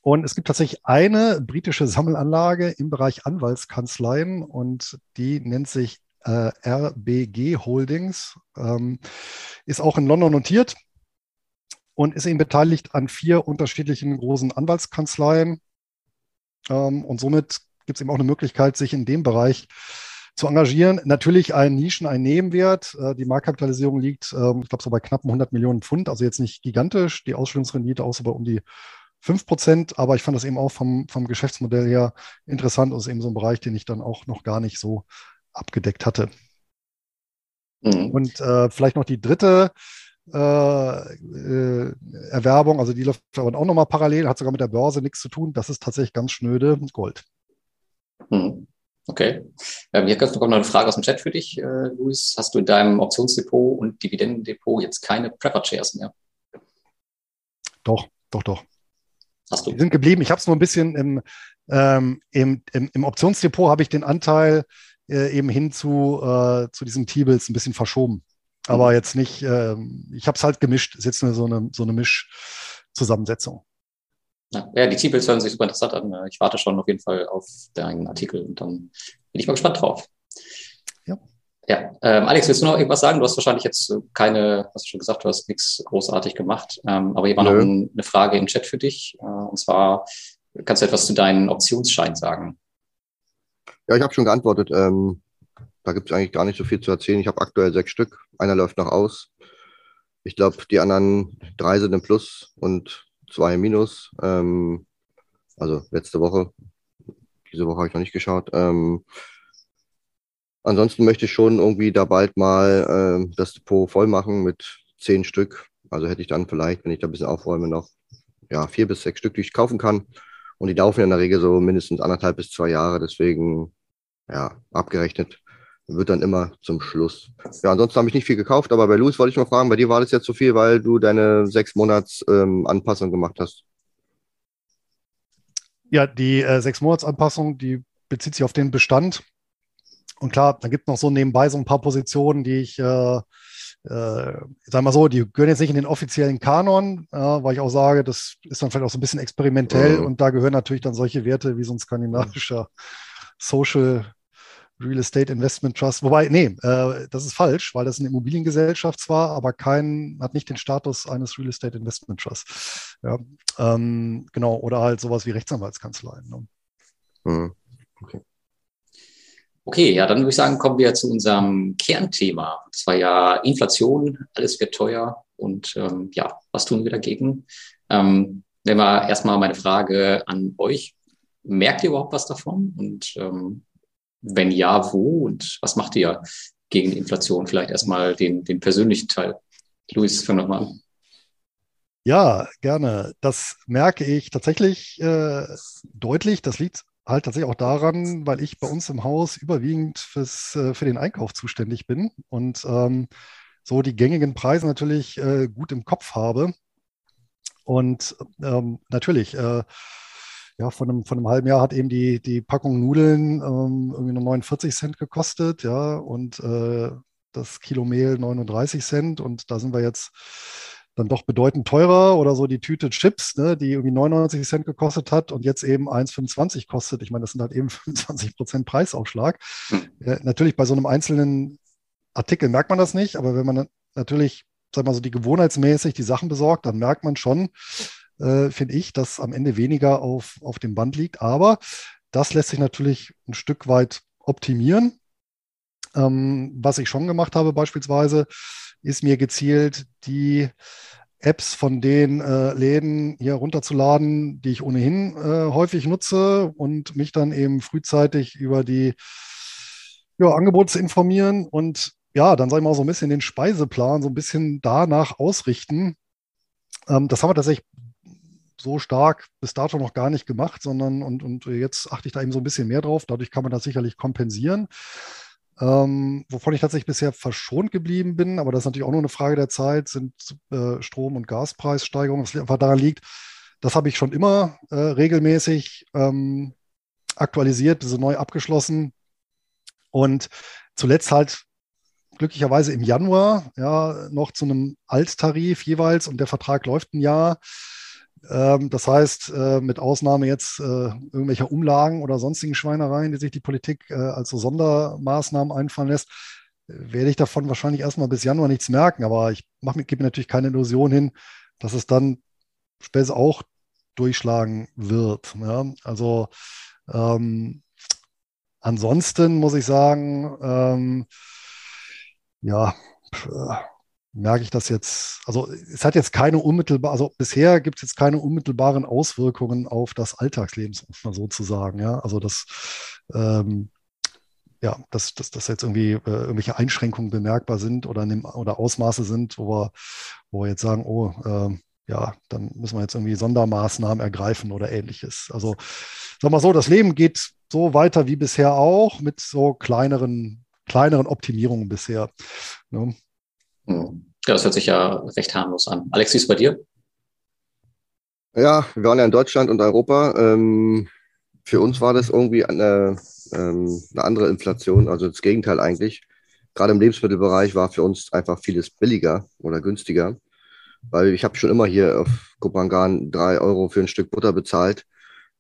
Und es gibt tatsächlich eine britische Sammelanlage im Bereich Anwaltskanzleien und die nennt sich äh, RBG Holdings, ähm, ist auch in London notiert und ist eben beteiligt an vier unterschiedlichen großen Anwaltskanzleien. Ähm, und somit gibt es eben auch eine Möglichkeit, sich in dem Bereich zu engagieren. Natürlich ein Nischen, ein Nebenwert. Äh, die Marktkapitalisierung liegt, äh, ich glaube, so bei knappen 100 Millionen Pfund, also jetzt nicht gigantisch. Die Ausstellungsrendite auch so bei um die 5 Prozent, aber ich fand das eben auch vom, vom Geschäftsmodell her interessant und ist eben so ein Bereich, den ich dann auch noch gar nicht so abgedeckt hatte. Mhm. Und äh, vielleicht noch die dritte äh, äh, Erwerbung, also die läuft aber auch nochmal parallel, hat sogar mit der Börse nichts zu tun. Das ist tatsächlich ganz schnöde Gold. Mhm. Okay. Ähm, hier kommt noch eine Frage aus dem Chat für dich, äh, Luis. Hast du in deinem Optionsdepot und Dividendendepot jetzt keine Prepper-Shares mehr? Doch, doch, doch. Hast du? Die sind geblieben. Ich habe es nur ein bisschen im, ähm, im, im, im Optionsdepot habe ich den Anteil äh, eben hin zu, äh, zu diesen T-Bills ein bisschen verschoben. Aber mhm. jetzt nicht, äh, ich habe es halt gemischt. Ist jetzt eine, so eine, so eine Mischzusammensetzung. Ja, die T-Bills hören sich super interessant an. Ich warte schon auf jeden Fall auf deinen Artikel und dann bin ich mal gespannt drauf. Ja. Ja, ähm, Alex, willst du noch irgendwas sagen? Du hast wahrscheinlich jetzt keine, hast du schon gesagt, du hast nichts großartig gemacht. Ähm, aber hier war Nö. noch ein, eine Frage im Chat für dich. Äh, und zwar, kannst du etwas zu deinen Optionsscheinen sagen? Ja, ich habe schon geantwortet. Ähm, da gibt es eigentlich gar nicht so viel zu erzählen. Ich habe aktuell sechs Stück. Einer läuft noch aus. Ich glaube, die anderen drei sind im Plus und zwei Minus. Ähm, also letzte Woche. Diese Woche habe ich noch nicht geschaut. Ähm, ansonsten möchte ich schon irgendwie da bald mal äh, das Depot voll machen mit zehn Stück. Also hätte ich dann vielleicht, wenn ich da ein bisschen aufräume, noch ja, vier bis sechs Stück, die ich kaufen kann. Und die laufen in der Regel so mindestens anderthalb bis zwei Jahre. Deswegen, ja, abgerechnet wird dann immer zum Schluss. Ja, ansonsten habe ich nicht viel gekauft, aber bei Louis wollte ich mal fragen, bei dir war das jetzt so viel, weil du deine sechs Monats ähm, Anpassung gemacht hast. Ja, die äh, sechs Monats Anpassung, die bezieht sich auf den Bestand. Und klar, da gibt es noch so nebenbei so ein paar Positionen, die ich, äh, äh, sag mal so, die gehören jetzt nicht in den offiziellen Kanon, äh, weil ich auch sage, das ist dann vielleicht auch so ein bisschen experimentell mhm. und da gehören natürlich dann solche Werte wie so ein skandinavischer Social Real Estate Investment Trust. Wobei, nee, äh, das ist falsch, weil das eine Immobiliengesellschaft zwar, aber kein, hat nicht den Status eines Real Estate Investment Trust. Ja, ähm, genau, oder halt sowas wie Rechtsanwaltskanzleien. Ne? Mhm. Okay. Okay, ja, dann würde ich sagen, kommen wir zu unserem Kernthema. Das war ja Inflation, alles wird teuer und ähm, ja, was tun wir dagegen? Ähm, wenn wir erstmal meine Frage an euch. Merkt ihr überhaupt was davon? Und ähm, wenn ja, wo und was macht ihr gegen die Inflation? Vielleicht erstmal den, den persönlichen Teil. Luis, fang nochmal an. Ja, gerne. Das merke ich tatsächlich äh, deutlich. Das liegt halt tatsächlich auch daran, weil ich bei uns im Haus überwiegend fürs, äh, für den Einkauf zuständig bin und ähm, so die gängigen Preise natürlich äh, gut im Kopf habe. Und ähm, natürlich, äh, ja, von einem, von einem halben Jahr hat eben die, die Packung Nudeln ähm, irgendwie nur 49 Cent gekostet, ja, und äh, das Kilo Mehl 39 Cent. Und da sind wir jetzt dann doch bedeutend teurer oder so die Tüte Chips, ne, die irgendwie 99 Cent gekostet hat und jetzt eben 1,25 kostet. Ich meine, das sind halt eben 25 Prozent Preisaufschlag. Äh, natürlich bei so einem einzelnen Artikel merkt man das nicht, aber wenn man natürlich, sag mal so, die gewohnheitsmäßig die Sachen besorgt, dann merkt man schon, äh, finde ich, dass am Ende weniger auf, auf dem Band liegt. Aber das lässt sich natürlich ein Stück weit optimieren. Ähm, was ich schon gemacht habe beispielsweise, ist mir gezielt die Apps von den äh, Läden hier runterzuladen, die ich ohnehin äh, häufig nutze und mich dann eben frühzeitig über die ja, Angebote informieren und ja, dann sage ich mal so ein bisschen den Speiseplan so ein bisschen danach ausrichten. Ähm, das haben wir tatsächlich so stark bis dato noch gar nicht gemacht, sondern und, und jetzt achte ich da eben so ein bisschen mehr drauf. Dadurch kann man das sicherlich kompensieren. Ähm, wovon ich tatsächlich bisher verschont geblieben bin, aber das ist natürlich auch nur eine Frage der Zeit, sind äh, Strom- und Gaspreissteigerungen. Das einfach daran liegt, das habe ich schon immer äh, regelmäßig ähm, aktualisiert, diese neu abgeschlossen. Und zuletzt halt glücklicherweise im Januar ja noch zu einem Alttarif jeweils und der Vertrag läuft ein Jahr. Ähm, das heißt, äh, mit Ausnahme jetzt äh, irgendwelcher Umlagen oder sonstigen Schweinereien, die sich die Politik äh, als so Sondermaßnahmen einfallen lässt, werde ich davon wahrscheinlich erstmal bis Januar nichts merken. Aber ich mache, gebe mir natürlich keine Illusion hin, dass es dann später auch durchschlagen wird. Ja? Also ähm, ansonsten muss ich sagen, ähm, ja, merke ich das jetzt, also es hat jetzt keine unmittelbar, also bisher gibt es jetzt keine unmittelbaren Auswirkungen auf das Alltagsleben, um mal so zu sagen. Ja, also das, ähm, ja, dass, dass, dass jetzt irgendwie äh, irgendwelche Einschränkungen bemerkbar sind oder, dem, oder Ausmaße sind, wo wir, wo wir jetzt sagen, oh, äh, ja, dann müssen wir jetzt irgendwie Sondermaßnahmen ergreifen oder ähnliches. Also sag mal so, das Leben geht so weiter wie bisher auch, mit so kleineren, kleineren Optimierungen bisher. Ne? Ja, das hört sich ja recht harmlos an. Alex, wie ist bei dir? Ja, wir waren ja in Deutschland und Europa. Ähm, für uns war das irgendwie eine, ähm, eine andere Inflation, also das Gegenteil eigentlich. Gerade im Lebensmittelbereich war für uns einfach vieles billiger oder günstiger, weil ich habe schon immer hier auf Kopangan drei Euro für ein Stück Butter bezahlt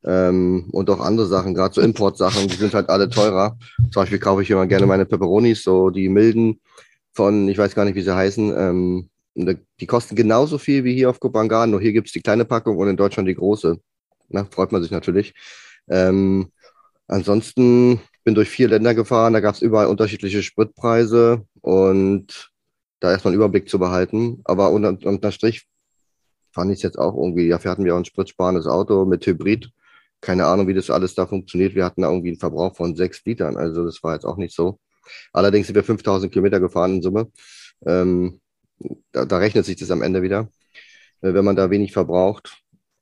ähm, und auch andere Sachen, gerade so Importsachen, die sind halt alle teurer. Zum Beispiel kaufe ich immer gerne meine Pepperonis, so die milden von, ich weiß gar nicht, wie sie heißen. Ähm, die kosten genauso viel wie hier auf Kopangan, nur hier gibt's die kleine Packung und in Deutschland die große. Na, freut man sich natürlich. Ähm, ansonsten bin durch vier Länder gefahren, da gab's überall unterschiedliche Spritpreise und da erstmal einen Überblick zu behalten. Aber unter, unter Strich fand ich es jetzt auch irgendwie, dafür hatten wir auch ein spritsparendes Auto mit Hybrid. Keine Ahnung, wie das alles da funktioniert. Wir hatten da irgendwie einen Verbrauch von sechs Litern. Also das war jetzt auch nicht so. Allerdings sind wir 5000 Kilometer gefahren in Summe. Ähm, da, da, rechnet sich das am Ende wieder, äh, wenn man da wenig verbraucht.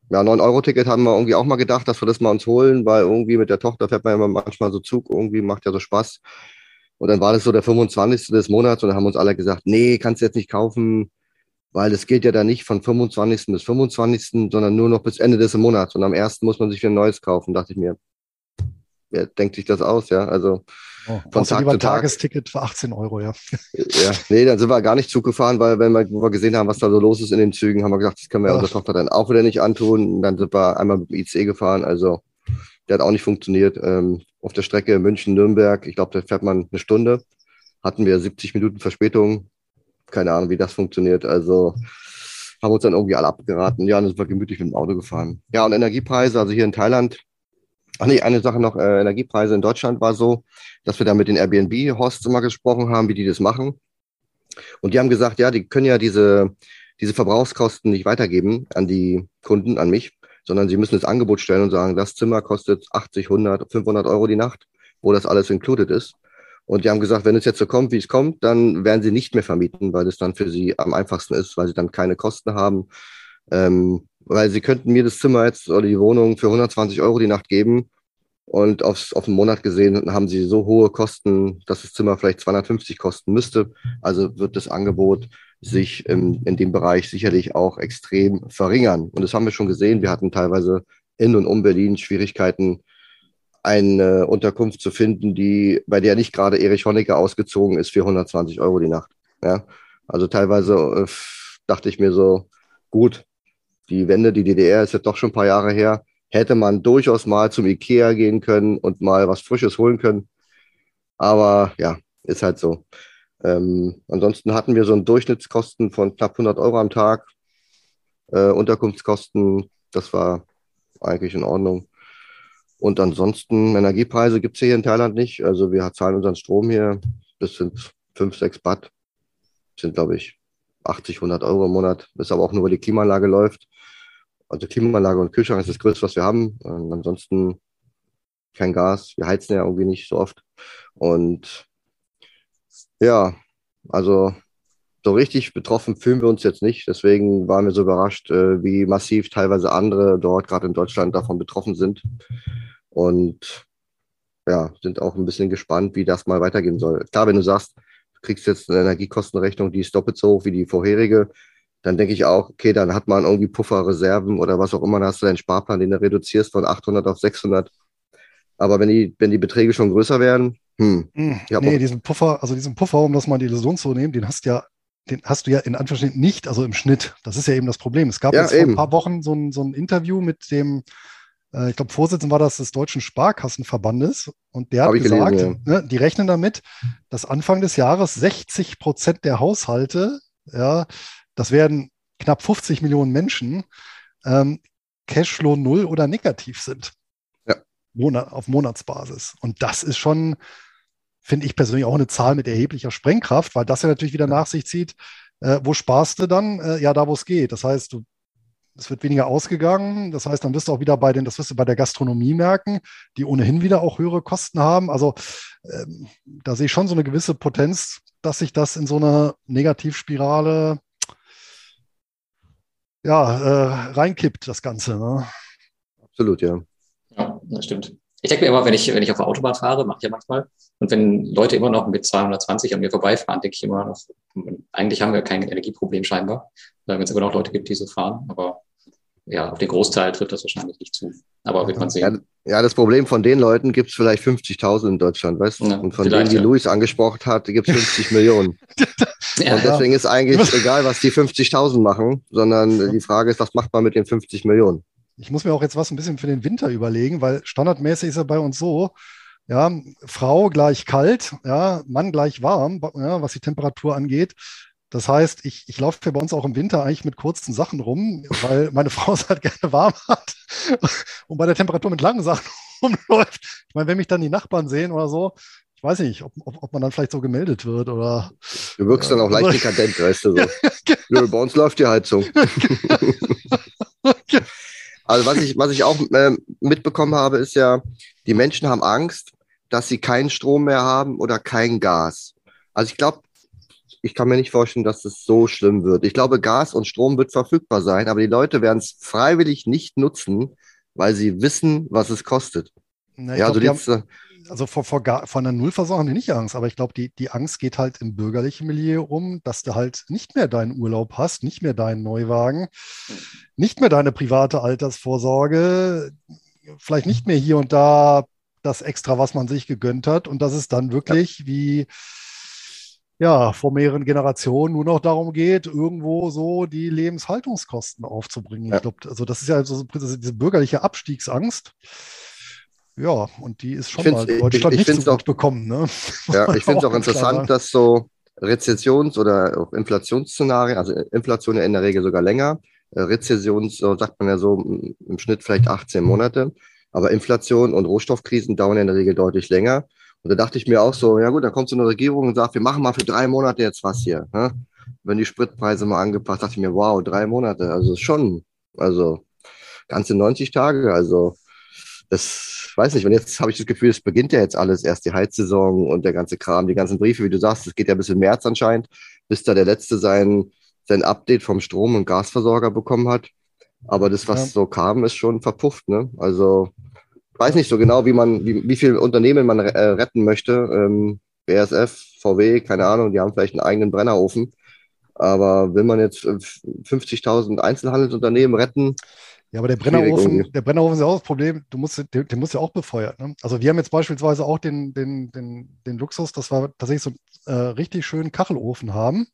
Ja, 9-Euro-Ticket haben wir irgendwie auch mal gedacht, dass wir das mal uns holen, weil irgendwie mit der Tochter fährt man ja manchmal so Zug, irgendwie macht ja so Spaß. Und dann war das so der 25. des Monats und dann haben uns alle gesagt, nee, kannst du jetzt nicht kaufen, weil es geht ja da nicht von 25. bis 25., sondern nur noch bis Ende des Monats. Und am 1. muss man sich wieder ein neues kaufen, dachte ich mir. Wer denkt sich das aus, ja? Also Oh, von Tag lieber zu Tag. Tagesticket für 18 Euro, ja. Ja, nee, dann sind wir gar nicht Zug gefahren, weil wenn wir, wir gesehen haben, was da so los ist in den Zügen, haben wir gesagt, das können wir ja. unserer Tochter dann auch wieder nicht antun. Und dann sind wir einmal mit dem IC gefahren, also der hat auch nicht funktioniert. Ähm, auf der Strecke München-Nürnberg, ich glaube, da fährt man eine Stunde, hatten wir 70 Minuten Verspätung. Keine Ahnung, wie das funktioniert. Also haben uns dann irgendwie alle abgeraten. Ja, dann sind wir gemütlich mit dem Auto gefahren. Ja, und Energiepreise, also hier in Thailand Ach nee, eine Sache noch, äh, Energiepreise in Deutschland war so, dass wir da mit den Airbnb-Hosts immer gesprochen haben, wie die das machen. Und die haben gesagt, ja, die können ja diese, diese Verbrauchskosten nicht weitergeben an die Kunden, an mich, sondern sie müssen das Angebot stellen und sagen, das Zimmer kostet 80, 100, 500 Euro die Nacht, wo das alles included ist. Und die haben gesagt, wenn es jetzt so kommt, wie es kommt, dann werden sie nicht mehr vermieten, weil es dann für sie am einfachsten ist, weil sie dann keine Kosten haben. Ähm, weil sie könnten mir das Zimmer jetzt oder die Wohnung für 120 Euro die Nacht geben und aufs, auf den Monat gesehen haben sie so hohe Kosten, dass das Zimmer vielleicht 250 kosten müsste. Also wird das Angebot sich in, in dem Bereich sicherlich auch extrem verringern. Und das haben wir schon gesehen. Wir hatten teilweise in und um Berlin Schwierigkeiten, eine Unterkunft zu finden, die, bei der nicht gerade Erich Honecker ausgezogen ist für 120 Euro die Nacht. Ja, also teilweise äh, dachte ich mir so, gut, die Wende, die DDR ist jetzt doch schon ein paar Jahre her, hätte man durchaus mal zum Ikea gehen können und mal was Frisches holen können. Aber ja, ist halt so. Ähm, ansonsten hatten wir so einen Durchschnittskosten von knapp 100 Euro am Tag. Äh, Unterkunftskosten, das war eigentlich in Ordnung. Und ansonsten Energiepreise gibt es hier in Thailand nicht. Also wir zahlen unseren Strom hier. Das sind 5, 6 Baht. Das sind, glaube ich, 80, 100 Euro im Monat. Das ist aber auch nur, weil die Klimaanlage läuft. Also Klimaanlage und Kühlschrank ist das Größte, was wir haben. Und ansonsten kein Gas. Wir heizen ja irgendwie nicht so oft. Und ja, also so richtig betroffen fühlen wir uns jetzt nicht. Deswegen waren wir so überrascht, äh, wie massiv teilweise andere dort, gerade in Deutschland, davon betroffen sind. Und ja, sind auch ein bisschen gespannt, wie das mal weitergehen soll. Klar, wenn du sagst, du kriegst jetzt eine Energiekostenrechnung, die ist doppelt so hoch wie die vorherige, dann denke ich auch, okay, dann hat man irgendwie Pufferreserven oder was auch immer, dann hast du deinen Sparplan, den du reduzierst von 800 auf 600. Aber wenn die, wenn die Beträge schon größer werden, Hm. hm nee, diesen Puffer, also diesen Puffer, um das mal in die Illusion zu nehmen, den hast ja, den hast du ja in Anführungsstrichen nicht, also im Schnitt. Das ist ja eben das Problem. Es gab ja, jetzt vor ein paar Wochen so ein, so ein Interview mit dem, äh, ich glaube, Vorsitzender war das des Deutschen Sparkassenverbandes und der hat gesagt, gelesen, ja. ne, die rechnen damit, dass Anfang des Jahres 60 Prozent der Haushalte, ja, das werden knapp 50 Millionen Menschen, ähm, Cashflow null oder negativ sind. Ja. Monat, auf Monatsbasis. Und das ist schon, finde ich persönlich auch eine Zahl mit erheblicher Sprengkraft, weil das ja natürlich wieder nach sich zieht, äh, wo sparst du dann? Äh, ja, da, wo es geht. Das heißt, du, es wird weniger ausgegangen. Das heißt, dann wirst du auch wieder bei den, das wirst du bei der Gastronomie merken, die ohnehin wieder auch höhere Kosten haben. Also ähm, da sehe ich schon so eine gewisse Potenz, dass sich das in so eine Negativspirale ja, äh, reinkippt, das Ganze. Ne? Absolut, ja. Ja, das stimmt. Ich denke mir immer, wenn ich, wenn ich auf der Autobahn fahre, mache ich ja manchmal, und wenn Leute immer noch mit 220 an mir vorbeifahren, denke ich immer noch, eigentlich haben wir kein Energieproblem scheinbar, wenn es immer noch Leute gibt, die so fahren. Aber ja, auf den Großteil trifft das wahrscheinlich nicht zu. Aber wird man sehen. Ja, ja das Problem von den Leuten gibt es vielleicht 50.000 in Deutschland, weißt du? Ja, und von denen, die ja. Luis angesprochen hat, gibt es 50 Millionen. ja, und deswegen ist eigentlich egal, was die 50.000 machen, sondern die Frage ist, was macht man mit den 50 Millionen? Ich muss mir auch jetzt was ein bisschen für den Winter überlegen, weil standardmäßig ist er bei uns so, ja, Frau gleich kalt, ja, Mann gleich warm, ja, was die Temperatur angeht. Das heißt, ich, ich laufe hier bei uns auch im Winter eigentlich mit kurzen Sachen rum, weil meine Frau es halt gerne warm hat und bei der Temperatur mit langen Sachen rumläuft. Ich meine, wenn mich dann die Nachbarn sehen oder so, ich weiß nicht, ob, ob, ob man dann vielleicht so gemeldet wird oder. Du wirkst äh, dann auch leicht dekadent, weißt du so. Genau. Nö, bei uns läuft die Heizung. also was ich, was ich auch äh, mitbekommen habe, ist ja, die Menschen haben Angst, dass sie keinen Strom mehr haben oder kein Gas. Also ich glaube, ich kann mir nicht vorstellen, dass es so schlimm wird. Ich glaube, Gas und Strom wird verfügbar sein, aber die Leute werden es freiwillig nicht nutzen, weil sie wissen, was es kostet. Na, ja, glaub, also, haben, also vor, vor, vor einer Nullversorgung haben die nicht Angst, aber ich glaube, die, die Angst geht halt im bürgerlichen Milieu um, dass du halt nicht mehr deinen Urlaub hast, nicht mehr deinen Neuwagen, nicht mehr deine private Altersvorsorge, vielleicht nicht mehr hier und da das extra, was man sich gegönnt hat und dass es dann wirklich ja. wie ja, vor mehreren Generationen nur noch darum geht, irgendwo so die Lebenshaltungskosten aufzubringen. Ja. Ich glaube, also das ist ja so diese bürgerliche Abstiegsangst. Ja, und die ist schon mal in Deutschland ich, ich nicht so gut auch, bekommen. Ne? Ja, ich finde es auch interessant, dass so Rezessions- oder Inflationsszenarien, also Inflation ja in der Regel sogar länger, äh, Rezession, so sagt man ja so im Schnitt vielleicht 18 Monate, aber Inflation und Rohstoffkrisen dauern in der Regel deutlich länger. Und da dachte ich mir auch so, ja gut, dann kommt so eine Regierung und sagt, wir machen mal für drei Monate jetzt was hier. Ne? Wenn die Spritpreise mal angepasst, dachte ich mir, wow, drei Monate, also schon, also ganze 90 Tage, also das weiß nicht, wenn jetzt habe ich das Gefühl, es beginnt ja jetzt alles, erst die Heizsaison und der ganze Kram, die ganzen Briefe, wie du sagst, es geht ja bis im März anscheinend, bis da der Letzte sein, sein Update vom Strom- und Gasversorger bekommen hat. Aber das, was ja. so kam, ist schon verpufft, ne? Also weiß nicht so genau, wie man, wie, wie viele Unternehmen man äh, retten möchte. Ähm, BASF, VW, keine Ahnung, die haben vielleicht einen eigenen Brennerofen. Aber will man jetzt 50.000 Einzelhandelsunternehmen retten? Ja, aber der Brennerofen, der Brennerofen ist ja auch das Problem, du musst, der, der muss ja auch befeuert. Ne? Also wir haben jetzt beispielsweise auch den, den, den, den Luxus, dass wir tatsächlich so einen äh, richtig schönen Kachelofen haben.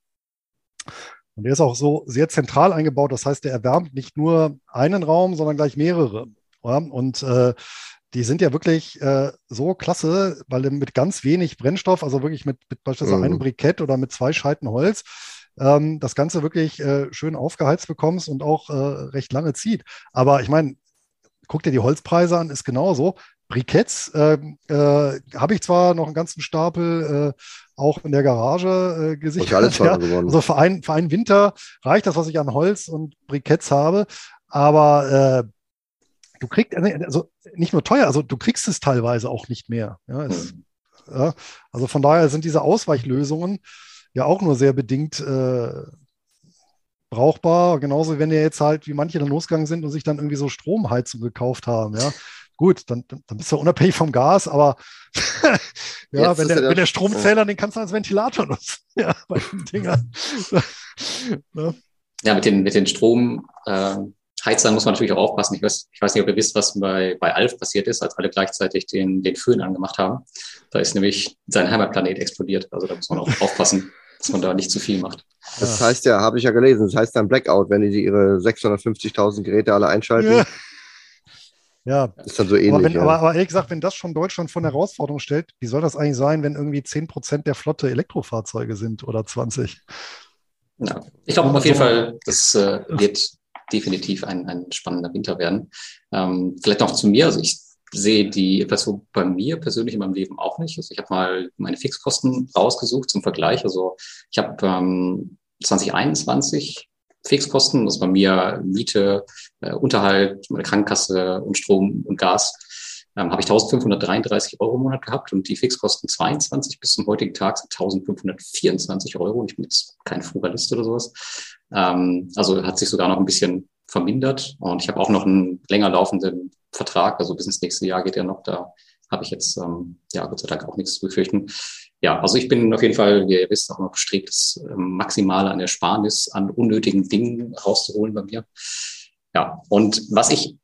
Und der ist auch so sehr zentral eingebaut. Das heißt, der erwärmt nicht nur einen Raum, sondern gleich mehrere. Ja? Und äh, die sind ja wirklich äh, so klasse, weil du mit ganz wenig Brennstoff, also wirklich mit, mit beispielsweise mhm. einem Brikett oder mit zwei Scheiten Holz, ähm, das Ganze wirklich äh, schön aufgeheizt bekommst und auch äh, recht lange zieht. Aber ich meine, guck dir die Holzpreise an, ist genauso. Briketts äh, äh, habe ich zwar noch einen ganzen Stapel äh, auch in der Garage äh, gesichert. Ja. Also für, ein, für einen Winter reicht das, was ich an Holz und Briketts habe. Aber äh, du kriegst, also nicht nur teuer, also du kriegst es teilweise auch nicht mehr. Ja, es, ja, also von daher sind diese Ausweichlösungen ja auch nur sehr bedingt äh, brauchbar. Genauso, wenn ihr jetzt halt, wie manche dann losgegangen sind und sich dann irgendwie so Stromheizung gekauft haben, ja. Gut, dann, dann bist du unabhängig vom Gas, aber ja, wenn der, ja wenn der Stromzähler, den kannst du als Ventilator nutzen. Ja, bei den Dingern. ja, mit den, mit den Strom, äh, Heizern muss man natürlich auch aufpassen. Ich weiß, ich weiß nicht, ob ihr wisst, was bei, bei Alf passiert ist, als alle gleichzeitig den, den Föhn angemacht haben. Da ist nämlich sein Heimatplanet explodiert. Also da muss man auch aufpassen, dass man da nicht zu viel macht. Das heißt ja, habe ich ja gelesen, das heißt dann Blackout, wenn die ihre 650.000 Geräte alle einschalten. Ja. Ja, ist dann so ähnlich. aber, wenn, ja. aber, aber ehrlich gesagt, wenn das schon Deutschland von Herausforderung stellt, wie soll das eigentlich sein, wenn irgendwie 10% der Flotte Elektrofahrzeuge sind oder 20? Ja. Ich glaube auf jeden Fall, das äh, wird definitiv ein, ein spannender Winter werden. Ähm, vielleicht noch zu mir. Also ich sehe die Inflation bei mir persönlich in meinem Leben auch nicht. Also ich habe mal meine Fixkosten rausgesucht zum Vergleich. Also ich habe ähm, 2021 Fixkosten, ist bei mir Miete, äh, Unterhalt, meine Krankenkasse und Strom und Gas, ähm, habe ich 1533 Euro im Monat gehabt und die Fixkosten 22 bis zum heutigen Tag sind 1524 Euro. Ich bin jetzt kein Frugalist oder sowas. Ähm, also hat sich sogar noch ein bisschen vermindert und ich habe auch noch einen länger laufenden Vertrag, also bis ins nächste Jahr geht er noch, da habe ich jetzt, ähm, ja, Gott sei Dank auch nichts zu befürchten. Ja, also ich bin auf jeden Fall, wie ihr wisst, auch noch bestrebt, das ähm, Maximale an Ersparnis, an unnötigen Dingen rauszuholen bei mir. Ja, und was ich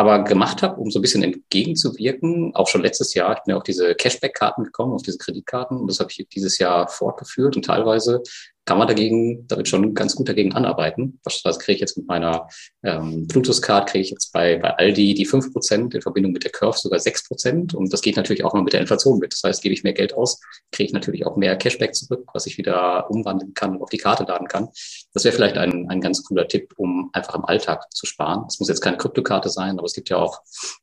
aber gemacht habe, um so ein bisschen entgegenzuwirken, auch schon letztes Jahr, ich bin ja auf diese Cashback-Karten gekommen, auf diese Kreditkarten. Und das habe ich dieses Jahr fortgeführt und teilweise kann man dagegen, damit schon ganz gut dagegen anarbeiten. Beispielsweise kriege ich jetzt mit meiner ähm, Bluetooth-Card, kriege ich jetzt bei, bei Aldi die fünf Prozent in Verbindung mit der Curve sogar sechs Prozent und das geht natürlich auch noch mit der Inflation mit. Das heißt, gebe ich mehr Geld aus, kriege ich natürlich auch mehr Cashback zurück, was ich wieder umwandeln kann und auf die Karte laden kann. Das wäre vielleicht ein, ein ganz cooler Tipp, um einfach im Alltag zu sparen. Es muss jetzt keine Kryptokarte sein, aber es gibt ja auch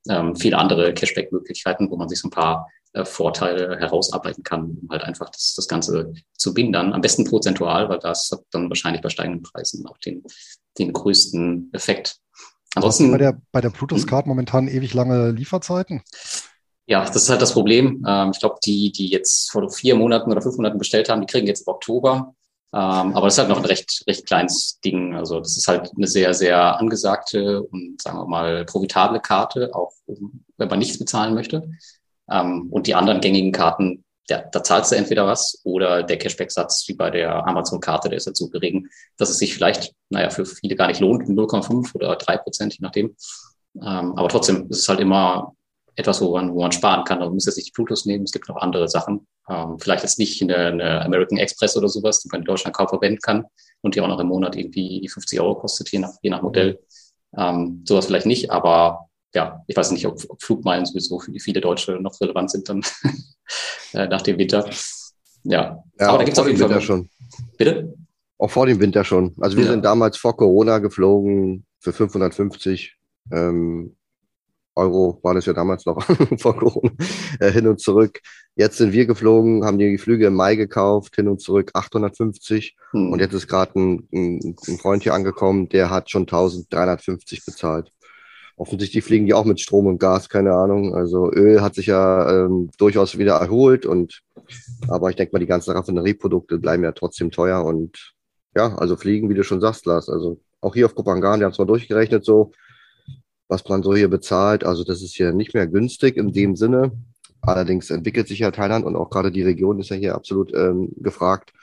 ähm, viele andere Cashback-Möglichkeiten, wo man sich so ein paar äh, Vorteile herausarbeiten kann, um halt einfach das, das Ganze zu binden. Am besten prozentual, weil das hat dann wahrscheinlich bei steigenden Preisen auch den, den größten Effekt. Ansonsten bei der, bei der Bluetooth-Card momentan ewig lange Lieferzeiten. Ja, das ist halt das Problem. Ähm, ich glaube, die, die jetzt vor vier Monaten oder fünf Monaten bestellt haben, die kriegen jetzt im Oktober. Ähm, aber das ist halt noch ein recht, recht kleines Ding. Also das ist halt eine sehr, sehr angesagte und sagen wir mal profitable Karte, auch wenn man nichts bezahlen möchte. Ähm, und die anderen gängigen Karten, ja, da zahlst du entweder was oder der Cashback-Satz wie bei der Amazon-Karte, der ist jetzt so gering, dass es sich vielleicht, naja, für viele gar nicht lohnt, 0,5 oder 3 Prozent, je nachdem. Ähm, aber trotzdem ist es halt immer etwas, wo man, wo man sparen kann. Also man muss jetzt nicht die Bluetooth nehmen, es gibt noch andere Sachen. Ähm, vielleicht jetzt nicht eine, eine American Express oder sowas, die man in Deutschland kaum verwenden kann und die auch noch im Monat irgendwie 50 Euro kostet, je nach, je nach Modell. Ähm, sowas vielleicht nicht, aber ja, ich weiß nicht, ob, ob Flugmeilen sowieso für viele Deutsche noch relevant sind dann äh, nach dem Winter. Ja, ja aber da gibt es auf jeden Fall. Winter schon. Bitte? Auch vor dem Winter schon. Also wir ja. sind damals vor Corona geflogen für 550 ähm, Euro, war das ja damals noch vor Corona, äh, hin und zurück. Jetzt sind wir geflogen, haben die Flüge im Mai gekauft, hin und zurück 850. Hm. Und jetzt ist gerade ein, ein, ein Freund hier angekommen, der hat schon 1350 bezahlt. Offensichtlich fliegen die auch mit Strom und Gas, keine Ahnung. Also Öl hat sich ja ähm, durchaus wieder erholt und aber ich denke mal, die ganzen Raffinerieprodukte bleiben ja trotzdem teuer und ja, also fliegen, wie du schon sagst, Lars. Also auch hier auf Kopangan, die haben es mal durchgerechnet, so, was man so hier bezahlt. Also das ist hier nicht mehr günstig in dem Sinne. Allerdings entwickelt sich ja Thailand und auch gerade die Region ist ja hier absolut ähm, gefragt.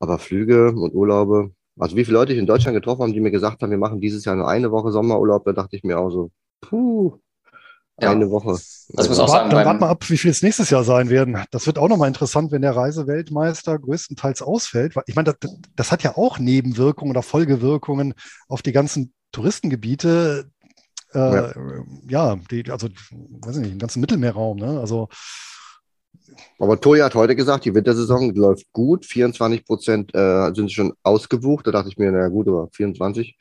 Aber Flüge und Urlaube, also wie viele Leute ich in Deutschland getroffen habe, die mir gesagt haben, wir machen dieses Jahr nur eine Woche Sommerurlaub, da dachte ich mir auch so, puh, ja. eine Woche. Also muss auch sagen, dann warten wir ab, wie viel es nächstes Jahr sein werden. Das wird auch nochmal interessant, wenn der Reiseweltmeister größtenteils ausfällt. Ich meine, das, das hat ja auch Nebenwirkungen oder Folgewirkungen auf die ganzen Touristengebiete. Äh, ja, ja die, also, weiß ich nicht, im ganzen Mittelmeerraum. Ne? Also aber Toya hat heute gesagt, die Wintersaison läuft gut. 24 Prozent äh, sind schon ausgebucht. Da dachte ich mir, na gut, aber 24.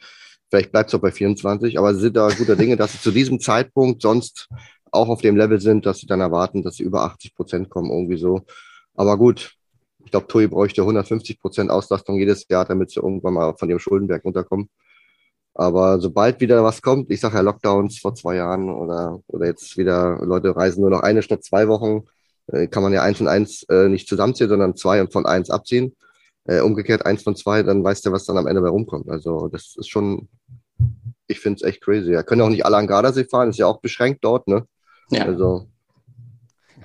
Vielleicht bleibt es auch bei 24. Aber sie sind da guter Dinge, dass sie zu diesem Zeitpunkt sonst auch auf dem Level sind, dass sie dann erwarten, dass sie über 80 Prozent kommen, irgendwie so. Aber gut, ich glaube, TUI bräuchte 150 Prozent Auslastung jedes Jahr, damit sie irgendwann mal von ihrem Schuldenberg runterkommen. Aber sobald wieder was kommt, ich sage ja Lockdowns vor zwei Jahren oder, oder jetzt wieder Leute reisen nur noch eine statt zwei Wochen, äh, kann man ja eins und eins äh, nicht zusammenziehen, sondern zwei und von eins abziehen. Äh, umgekehrt eins von zwei, dann weißt du, was dann am Ende bei rumkommt. Also das ist schon, ich finde es echt crazy. Ja, können auch nicht alle an Gardasee fahren, ist ja auch beschränkt dort, ne? Ja. Also,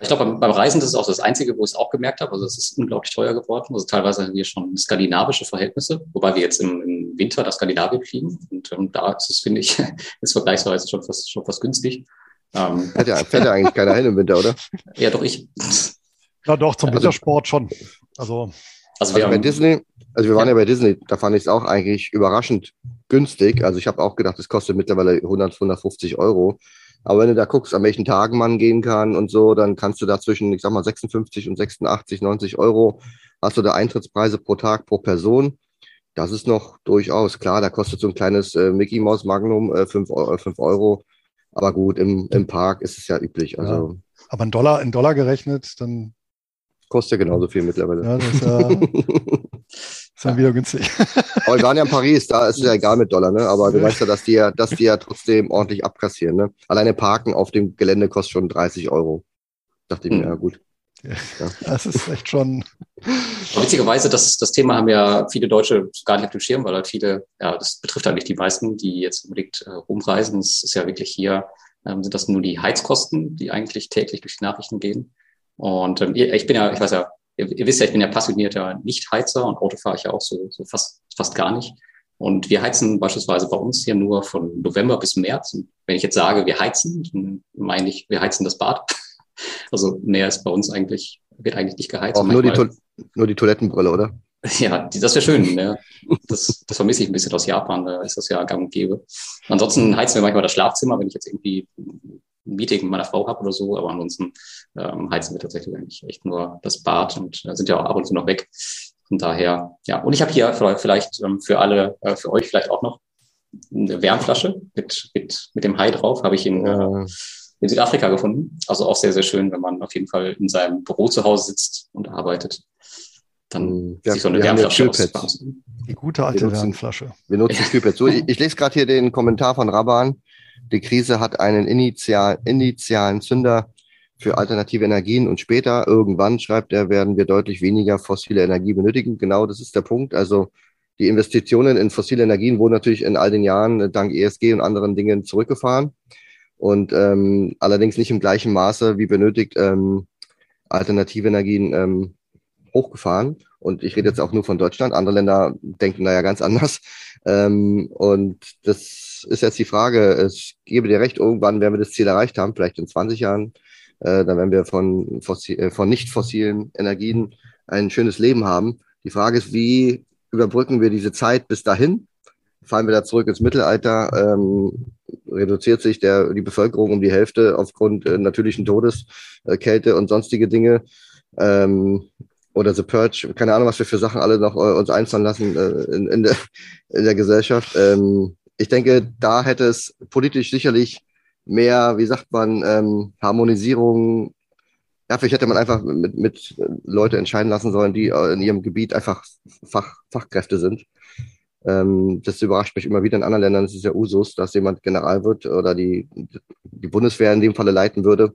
ich glaube, beim, beim, Reisen das ist auch das Einzige, wo ich es auch gemerkt habe. Also es ist unglaublich teuer geworden. Also teilweise haben wir schon skandinavische Verhältnisse, wobei wir jetzt im, im Winter nach Skandinavien fliegen. Und ähm, da ist es, finde ich, ist vergleichsweise schon fast, schon fast günstig. Ähm, fährt, ja, fährt ja eigentlich keiner hin im Winter, oder? Ja, doch ich. Ja, doch, zum also, Wintersport schon. Also, also, wir also bei Disney, also wir waren ja. ja bei Disney, da fand ich es auch eigentlich überraschend günstig. Also ich habe auch gedacht, es kostet mittlerweile 100, 150 Euro. Aber wenn du da guckst, an welchen Tagen man gehen kann und so, dann kannst du da zwischen, ich sag mal, 56 und 86, 90 Euro hast du da Eintrittspreise pro Tag pro Person. Das ist noch durchaus klar. Da kostet so ein kleines äh, Mickey Mouse Magnum äh, 5, Euro, 5 Euro. Aber gut, im, im Park ist es ja üblich. Also, ja. Aber in Dollar, in Dollar gerechnet, dann. Kostet ja genauso viel mittlerweile. Ja, das ist ja, ist dann wieder günstig. Aber wir waren ja in Paris, da ist es ja egal mit Dollar, ne? Aber du weißt ja, dass die ja, dass die ja trotzdem ordentlich abkassieren, ne? Alleine Parken auf dem Gelände kostet schon 30 Euro. Dachte ich mir, hm. ja gut. Ja. Das ist echt schon. Witzigerweise, das, das Thema haben ja viele Deutsche gar nicht auf dem Schirm, weil halt viele, ja, das betrifft eigentlich die meisten, die jetzt unbedingt äh, rumreisen. Es ist ja wirklich hier, ähm, sind das nur die Heizkosten, die eigentlich täglich durch die Nachrichten gehen. Und ähm, ich bin ja, ich weiß ja, ihr, ihr wisst ja, ich bin ja passionierter Nicht-Heizer und Auto fahre ich ja auch so, so fast, fast gar nicht. Und wir heizen beispielsweise bei uns hier nur von November bis März. Und wenn ich jetzt sage, wir heizen, dann meine ich, wir heizen das Bad. Also mehr ist bei uns eigentlich, wird eigentlich nicht geheizt. Auch nur die, nur die Toilettenbrille, oder? Ja, das wäre schön. Ne? Das, das vermisse ich ein bisschen aus Japan, da ist das ja gang und gäbe. Ansonsten heizen wir manchmal das Schlafzimmer, wenn ich jetzt irgendwie ein Meeting mit meiner Frau habe oder so, aber ansonsten ähm, heizen wir tatsächlich eigentlich echt nur das Bad und äh, sind ja auch ab und zu noch weg. Von daher, ja. Und ich habe hier vielleicht ähm, für alle, äh, für euch vielleicht auch noch eine Wärmflasche mit, mit, mit dem Hai drauf, habe ich in, äh, in Südafrika gefunden. Also auch sehr, sehr schön, wenn man auf jeden Fall in seinem Büro zu Hause sitzt und arbeitet. Dann hm, ja, sich so eine Wärmflasche aus. Die gute alte wir nutzen, Wärmflasche. Wir nutzen Kühlpads. So, ich, ich lese gerade hier den Kommentar von Raban. Die Krise hat einen initial, initialen Zünder für alternative Energien und später, irgendwann, schreibt er, werden wir deutlich weniger fossile Energie benötigen. Genau, das ist der Punkt. Also die Investitionen in fossile Energien wurden natürlich in all den Jahren dank ESG und anderen Dingen zurückgefahren und ähm, allerdings nicht im gleichen Maße wie benötigt ähm, alternative Energien ähm, hochgefahren. Und ich rede jetzt auch nur von Deutschland. Andere Länder denken da ja ganz anders. Ähm, und das ist jetzt die Frage. Es gebe dir recht, irgendwann werden wir das Ziel erreicht haben, vielleicht in 20 Jahren. Äh, dann werden wir von, fossil, äh, von nicht fossilen Energien ein schönes Leben haben. Die Frage ist, wie überbrücken wir diese Zeit bis dahin? Fallen wir da zurück ins Mittelalter? Ähm, reduziert sich der, die Bevölkerung um die Hälfte aufgrund äh, natürlichen Todes, äh, Kälte und sonstige Dinge. Ähm, oder The Purge, keine Ahnung, was wir für Sachen alle noch äh, uns einfallen lassen äh, in, in, der, in der Gesellschaft. Ähm, ich denke, da hätte es politisch sicherlich mehr, wie sagt man, ähm, Harmonisierung. Ja, vielleicht hätte man einfach mit, mit Leute entscheiden lassen sollen, die äh, in ihrem Gebiet einfach Fach, Fachkräfte sind. Ähm, das überrascht mich immer wieder in anderen Ländern. Es ist ja Usus, dass jemand General wird oder die, die Bundeswehr in dem Falle leiten würde,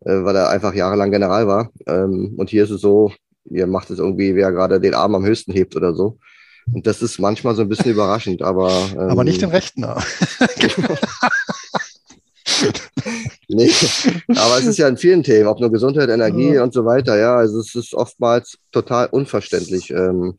äh, weil er einfach jahrelang General war. Ähm, und hier ist es so, ihr macht es irgendwie, wer gerade den Arm am höchsten hebt oder so. Und das ist manchmal so ein bisschen überraschend, aber. Ähm, aber nicht den rechten Arm. nee, aber es ist ja in vielen Themen, ob nur Gesundheit, Energie ja. und so weiter, ja. Also es ist oftmals total unverständlich. Ähm,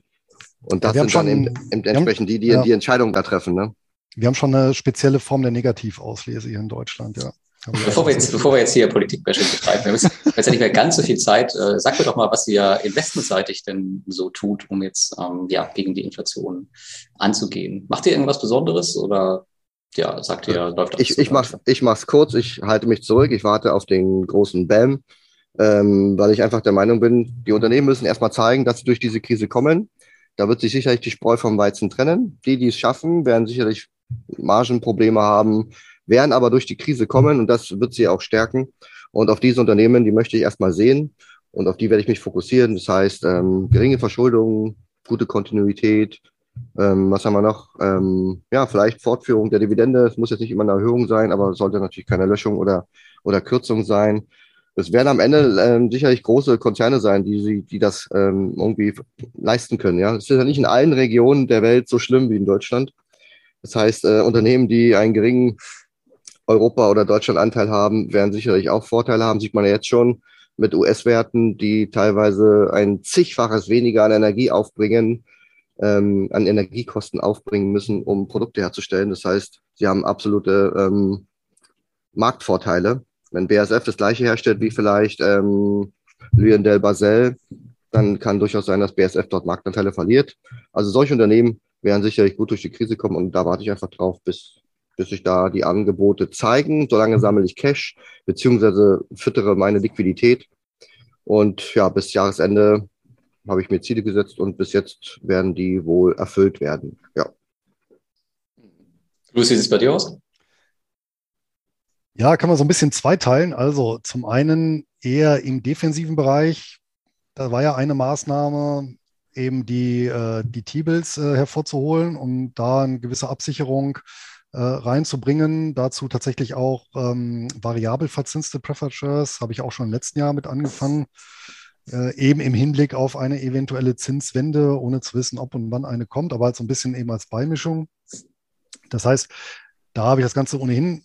und das ja, sind schon, dann eben, eben entsprechend die, die ja. die Entscheidung da treffen. Ne? Wir haben schon eine spezielle Form der Negativauslese hier in Deutschland, ja. Bevor wir, jetzt, bevor wir jetzt hier Politikbashing betreiben, wir haben jetzt nicht mehr ganz so viel Zeit. Äh, sag mir doch mal, was ihr investmentseitig denn so tut, um jetzt ähm, ja, gegen die Inflation anzugehen. Macht ihr irgendwas Besonderes oder ja, sagt ihr, läuft das? Ich, ich, mach's, ich mach's kurz, ich halte mich zurück, ich warte auf den großen BAM, ähm, weil ich einfach der Meinung bin, die Unternehmen müssen erstmal zeigen, dass sie durch diese Krise kommen. Da wird sich sicherlich die Spreu vom Weizen trennen. Die, die es schaffen, werden sicherlich Margenprobleme haben, werden aber durch die Krise kommen und das wird sie auch stärken. Und auf diese Unternehmen, die möchte ich erstmal sehen und auf die werde ich mich fokussieren. Das heißt, ähm, geringe Verschuldung, gute Kontinuität, ähm, was haben wir noch? Ähm, ja, vielleicht Fortführung der Dividende. Es muss jetzt nicht immer eine Erhöhung sein, aber sollte natürlich keine Löschung oder, oder Kürzung sein. Es werden am Ende ähm, sicherlich große Konzerne sein, die, die das ähm, irgendwie leisten können. Ja, es ist ja nicht in allen Regionen der Welt so schlimm wie in Deutschland. Das heißt, äh, Unternehmen, die einen geringen Europa- oder Deutschland-Anteil haben, werden sicherlich auch Vorteile haben. Sieht man ja jetzt schon mit US-Werten, die teilweise ein zigfaches weniger an Energie aufbringen, ähm, an Energiekosten aufbringen müssen, um Produkte herzustellen. Das heißt, sie haben absolute ähm, Marktvorteile. Wenn BASF das gleiche herstellt wie vielleicht ähm, Luyendel Basel, dann kann durchaus sein, dass BASF dort Marktanteile verliert. Also solche Unternehmen werden sicherlich gut durch die Krise kommen und da warte ich einfach drauf, bis, bis sich da die Angebote zeigen. Solange sammle ich Cash beziehungsweise füttere meine Liquidität. Und ja, bis Jahresende habe ich mir Ziele gesetzt und bis jetzt werden die wohl erfüllt werden. Ja. Lucy, sieht es bei dir aus? Ja, kann man so ein bisschen zweiteilen. Also zum einen eher im defensiven Bereich. Da war ja eine Maßnahme, eben die, äh, die T-Bills äh, hervorzuholen, um da eine gewisse Absicherung äh, reinzubringen. Dazu tatsächlich auch ähm, variabel verzinste Preferred habe ich auch schon im letzten Jahr mit angefangen. Äh, eben im Hinblick auf eine eventuelle Zinswende, ohne zu wissen, ob und wann eine kommt, aber halt so ein bisschen eben als Beimischung. Das heißt, da habe ich das Ganze ohnehin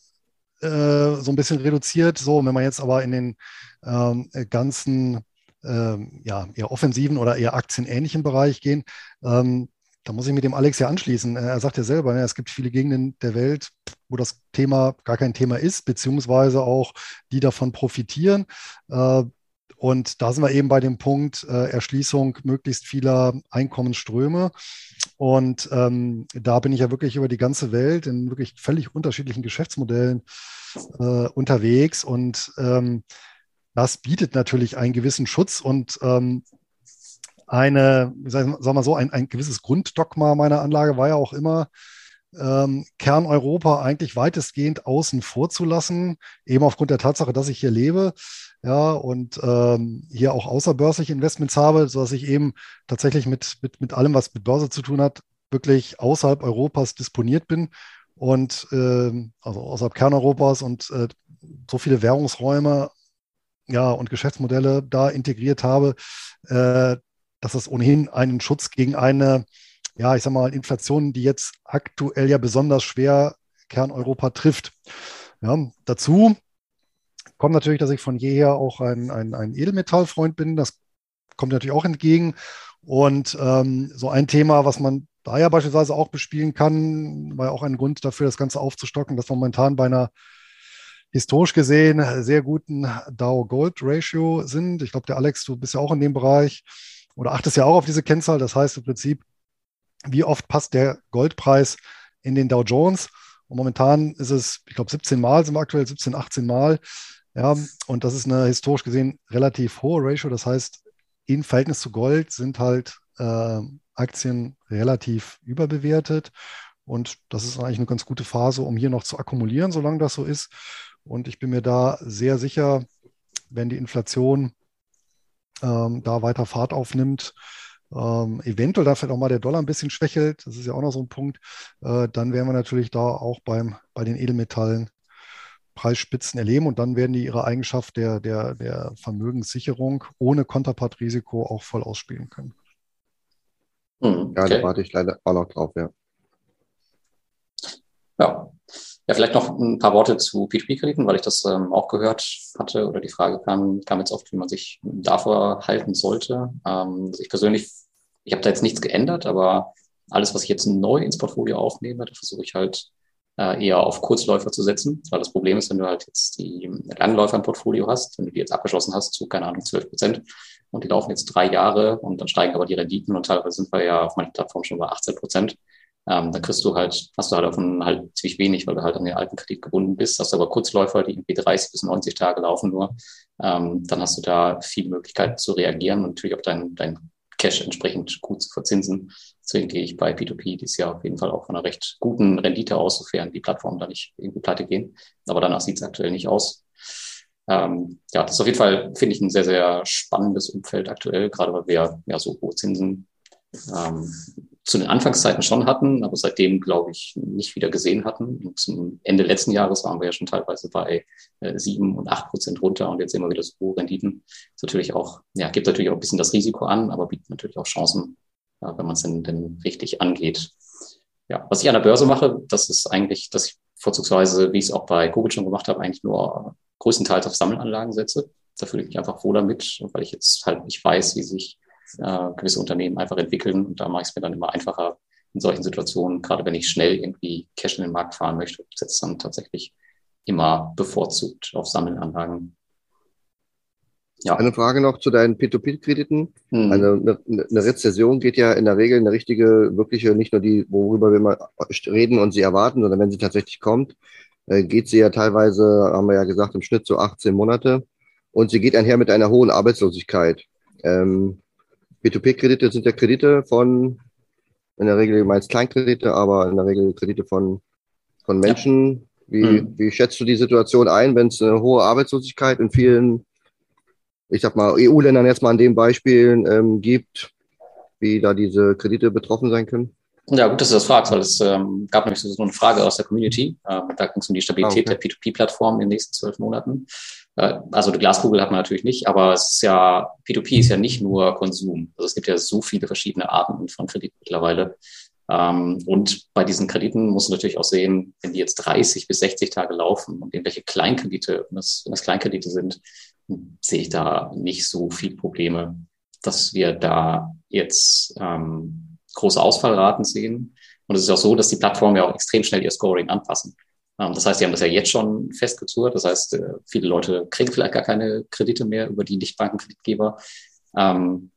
äh, so ein bisschen reduziert. So, wenn man jetzt aber in den ähm, ganzen ähm, ja, eher offensiven oder eher aktienähnlichen Bereich gehen, ähm, da muss ich mit dem Alex ja anschließen. Er sagt ja selber, ne, es gibt viele Gegenden der Welt, wo das Thema gar kein Thema ist, beziehungsweise auch die davon profitieren. Äh, und da sind wir eben bei dem Punkt äh, Erschließung möglichst vieler Einkommensströme. Und ähm, da bin ich ja wirklich über die ganze Welt in wirklich völlig unterschiedlichen Geschäftsmodellen äh, unterwegs. Und ähm, das bietet natürlich einen gewissen Schutz und ähm, eine, sagen wir mal so, ein, ein gewisses Grunddogma meiner Anlage war ja auch immer, ähm, Kerneuropa eigentlich weitestgehend außen vor zu lassen, eben aufgrund der Tatsache, dass ich hier lebe ja, und ähm, hier auch außerbörsliche Investments habe, sodass ich eben tatsächlich mit, mit, mit allem, was mit Börse zu tun hat, wirklich außerhalb Europas disponiert bin und äh, also außerhalb Kerneuropas und äh, so viele Währungsräume ja, und Geschäftsmodelle da integriert habe, äh, dass es ohnehin einen Schutz gegen eine, ja, ich sag mal, Inflation, die jetzt aktuell ja besonders schwer Kerneuropa trifft. Ja, dazu kommt natürlich, dass ich von jeher auch ein, ein, ein Edelmetallfreund bin. Das kommt natürlich auch entgegen. Und ähm, so ein Thema, was man da ja beispielsweise auch bespielen kann, war ja auch ein Grund dafür, das Ganze aufzustocken, dass momentan bei einer historisch gesehen sehr guten Dow-Gold-Ratio sind. Ich glaube, der Alex, du bist ja auch in dem Bereich oder achtest ja auch auf diese Kennzahl. Das heißt im Prinzip, wie oft passt der Goldpreis in den Dow Jones? Und momentan ist es, ich glaube, 17 Mal sind wir aktuell, 17, 18 Mal. Ja, und das ist eine historisch gesehen relativ hohe Ratio. Das heißt, im Verhältnis zu Gold sind halt äh, Aktien relativ überbewertet. Und das ist eigentlich eine ganz gute Phase, um hier noch zu akkumulieren, solange das so ist. Und ich bin mir da sehr sicher, wenn die Inflation ähm, da weiter Fahrt aufnimmt, ähm, eventuell da vielleicht auch mal der Dollar ein bisschen schwächelt, das ist ja auch noch so ein Punkt, äh, dann wären wir natürlich da auch beim, bei den Edelmetallen Preisspitzen erleben und dann werden die ihre Eigenschaft der, der, der Vermögenssicherung ohne Konterpartrisiko auch voll ausspielen können. Hm, okay. Ja, da warte ich leider auch noch drauf, ja. Ja. Ja, vielleicht noch ein paar Worte zu P2P-Krediten, weil ich das ähm, auch gehört hatte oder die Frage kam, kam jetzt oft, wie man sich davor halten sollte. Ähm, also ich persönlich, ich habe da jetzt nichts geändert, aber alles, was ich jetzt neu ins Portfolio aufnehme, da versuche ich halt äh, eher auf Kurzläufer zu setzen. Weil das Problem ist, wenn du halt jetzt die Langläufer im Portfolio hast, wenn du die jetzt abgeschlossen hast zu, keine Ahnung, 12 Prozent und die laufen jetzt drei Jahre und dann steigen aber die Renditen und teilweise sind wir ja auf meiner Plattform schon bei 18 Prozent. Ähm, dann kriegst du halt, hast du halt davon halt ziemlich wenig, weil du halt an den alten Kredit gebunden bist. Hast aber Kurzläufer, die irgendwie 30 bis 90 Tage laufen nur, ähm, dann hast du da viele Möglichkeiten zu reagieren und natürlich auch dein, dein Cash entsprechend gut zu verzinsen. Deswegen gehe ich bei P2P dieses Jahr auf jeden Fall auch von einer recht guten Rendite aus, sofern die Plattformen da nicht irgendwie pleite gehen. Aber danach sieht es aktuell nicht aus. Ähm, ja, das ist auf jeden Fall, finde ich, ein sehr, sehr spannendes Umfeld aktuell, gerade weil wir ja so hohe Zinsen ähm, zu den Anfangszeiten schon hatten, aber seitdem, glaube ich, nicht wieder gesehen hatten. Und zum Ende letzten Jahres waren wir ja schon teilweise bei äh, sieben und acht Prozent runter und jetzt sehen wir wieder so hohe Renditen. Ist natürlich auch, ja, gibt natürlich auch ein bisschen das Risiko an, aber bietet natürlich auch Chancen, ja, wenn man es denn, denn richtig angeht. Ja, was ich an der Börse mache, das ist eigentlich, dass ich vorzugsweise, wie ich es auch bei Google schon gemacht habe, eigentlich nur größtenteils auf Sammelanlagen setze. Da fühle ich mich einfach wohl damit, weil ich jetzt halt nicht weiß, wie sich äh, gewisse Unternehmen einfach entwickeln. Und da mache ich es mir dann immer einfacher in solchen Situationen, gerade wenn ich schnell irgendwie Cash in den Markt fahren möchte, setze dann tatsächlich immer bevorzugt auf Sammelanlagen. Ja. Eine Frage noch zu deinen P2P-Krediten. Mhm. Eine, eine, eine, Rezession geht ja in der Regel eine richtige, wirkliche, nicht nur die, worüber wir mal reden und sie erwarten, sondern wenn sie tatsächlich kommt, äh, geht sie ja teilweise, haben wir ja gesagt, im Schnitt so 18 Monate. Und sie geht einher mit einer hohen Arbeitslosigkeit. Ähm, P2P-Kredite sind ja Kredite von, in der Regel meist Kleinkredite, aber in der Regel Kredite von, von Menschen. Wie, mhm. wie schätzt du die Situation ein, wenn es eine hohe Arbeitslosigkeit in vielen ich sag mal, EU-Ländern jetzt mal an den Beispielen ähm, gibt, wie da diese Kredite betroffen sein können? Ja, gut, dass du das fragst, weil es ähm, gab nämlich so eine Frage aus der Community. Äh, da ging es um die Stabilität ah, okay. der P2P-Plattform in den nächsten zwölf Monaten. Äh, also die Glaskugel hat man natürlich nicht, aber es ist ja, P2P ist ja nicht nur Konsum. Also es gibt ja so viele verschiedene Arten von Krediten mittlerweile. Ähm, und bei diesen Krediten muss man natürlich auch sehen, wenn die jetzt 30 bis 60 Tage laufen und irgendwelche Kleinkredite, wenn das, wenn das Kleinkredite sind, sehe ich da nicht so viel Probleme, dass wir da jetzt ähm, große Ausfallraten sehen. Und es ist auch so, dass die Plattformen ja auch extrem schnell ihr Scoring anpassen. Ähm, das heißt, die haben das ja jetzt schon festgezurrt. Das heißt, äh, viele Leute kriegen vielleicht gar keine Kredite mehr über die Nichtbankenkreditgeber ähm,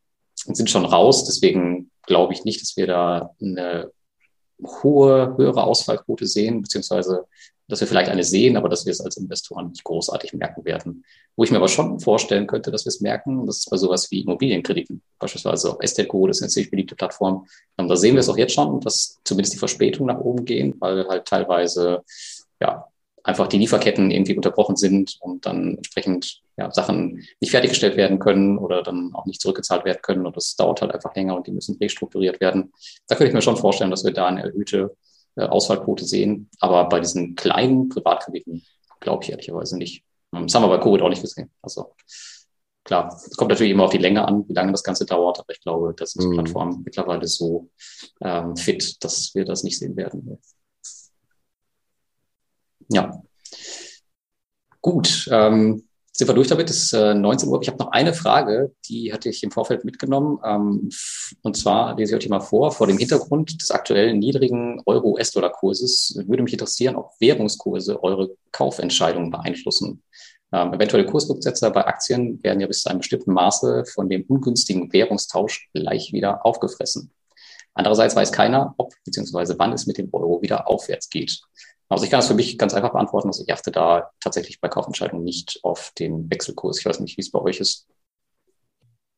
und sind schon raus. Deswegen glaube ich nicht, dass wir da eine hohe, höhere Ausfallquote sehen, beziehungsweise dass wir vielleicht eine sehen, aber dass wir es als Investoren nicht großartig merken werden. Wo ich mir aber schon vorstellen könnte, dass wir es merken, das ist bei sowas wie Immobilienkrediten, beispielsweise auf Esteco, das ist eine ziemlich beliebte Plattform. Ähm, da sehen wir es auch jetzt schon, dass zumindest die Verspätungen nach oben gehen, weil halt teilweise ja einfach die Lieferketten irgendwie unterbrochen sind und dann entsprechend ja, Sachen nicht fertiggestellt werden können oder dann auch nicht zurückgezahlt werden können und das dauert halt einfach länger und die müssen restrukturiert werden. Da könnte ich mir schon vorstellen, dass wir da eine erhöhte äh, Ausfallquote sehen. Aber bei diesen kleinen Privatkrediten glaube ich ehrlicherweise nicht. Ähm, das haben wir bei Covid auch nicht gesehen. Also klar, es kommt natürlich immer auf die Länge an, wie lange das Ganze dauert, aber ich glaube, dass die mhm. Plattform mittlerweile so ähm, fit, dass wir das nicht sehen werden. Ja. Gut. Ähm, sind wir durch damit. Es ist äh, 19 Uhr. Ich habe noch eine Frage, die hatte ich im Vorfeld mitgenommen. Ähm, und zwar lese ich euch mal vor. Vor dem Hintergrund des aktuellen niedrigen Euro-US-Dollar-Kurses würde mich interessieren, ob Währungskurse eure Kaufentscheidungen beeinflussen. Ähm, eventuelle Kursrücksetzer bei Aktien werden ja bis zu einem bestimmten Maße von dem ungünstigen Währungstausch gleich wieder aufgefressen. Andererseits weiß keiner, ob bzw. wann es mit dem Euro wieder aufwärts geht. Also ich kann das für mich ganz einfach beantworten. Also ich achte da tatsächlich bei Kaufentscheidungen nicht auf den Wechselkurs. Ich weiß nicht, wie es bei euch ist.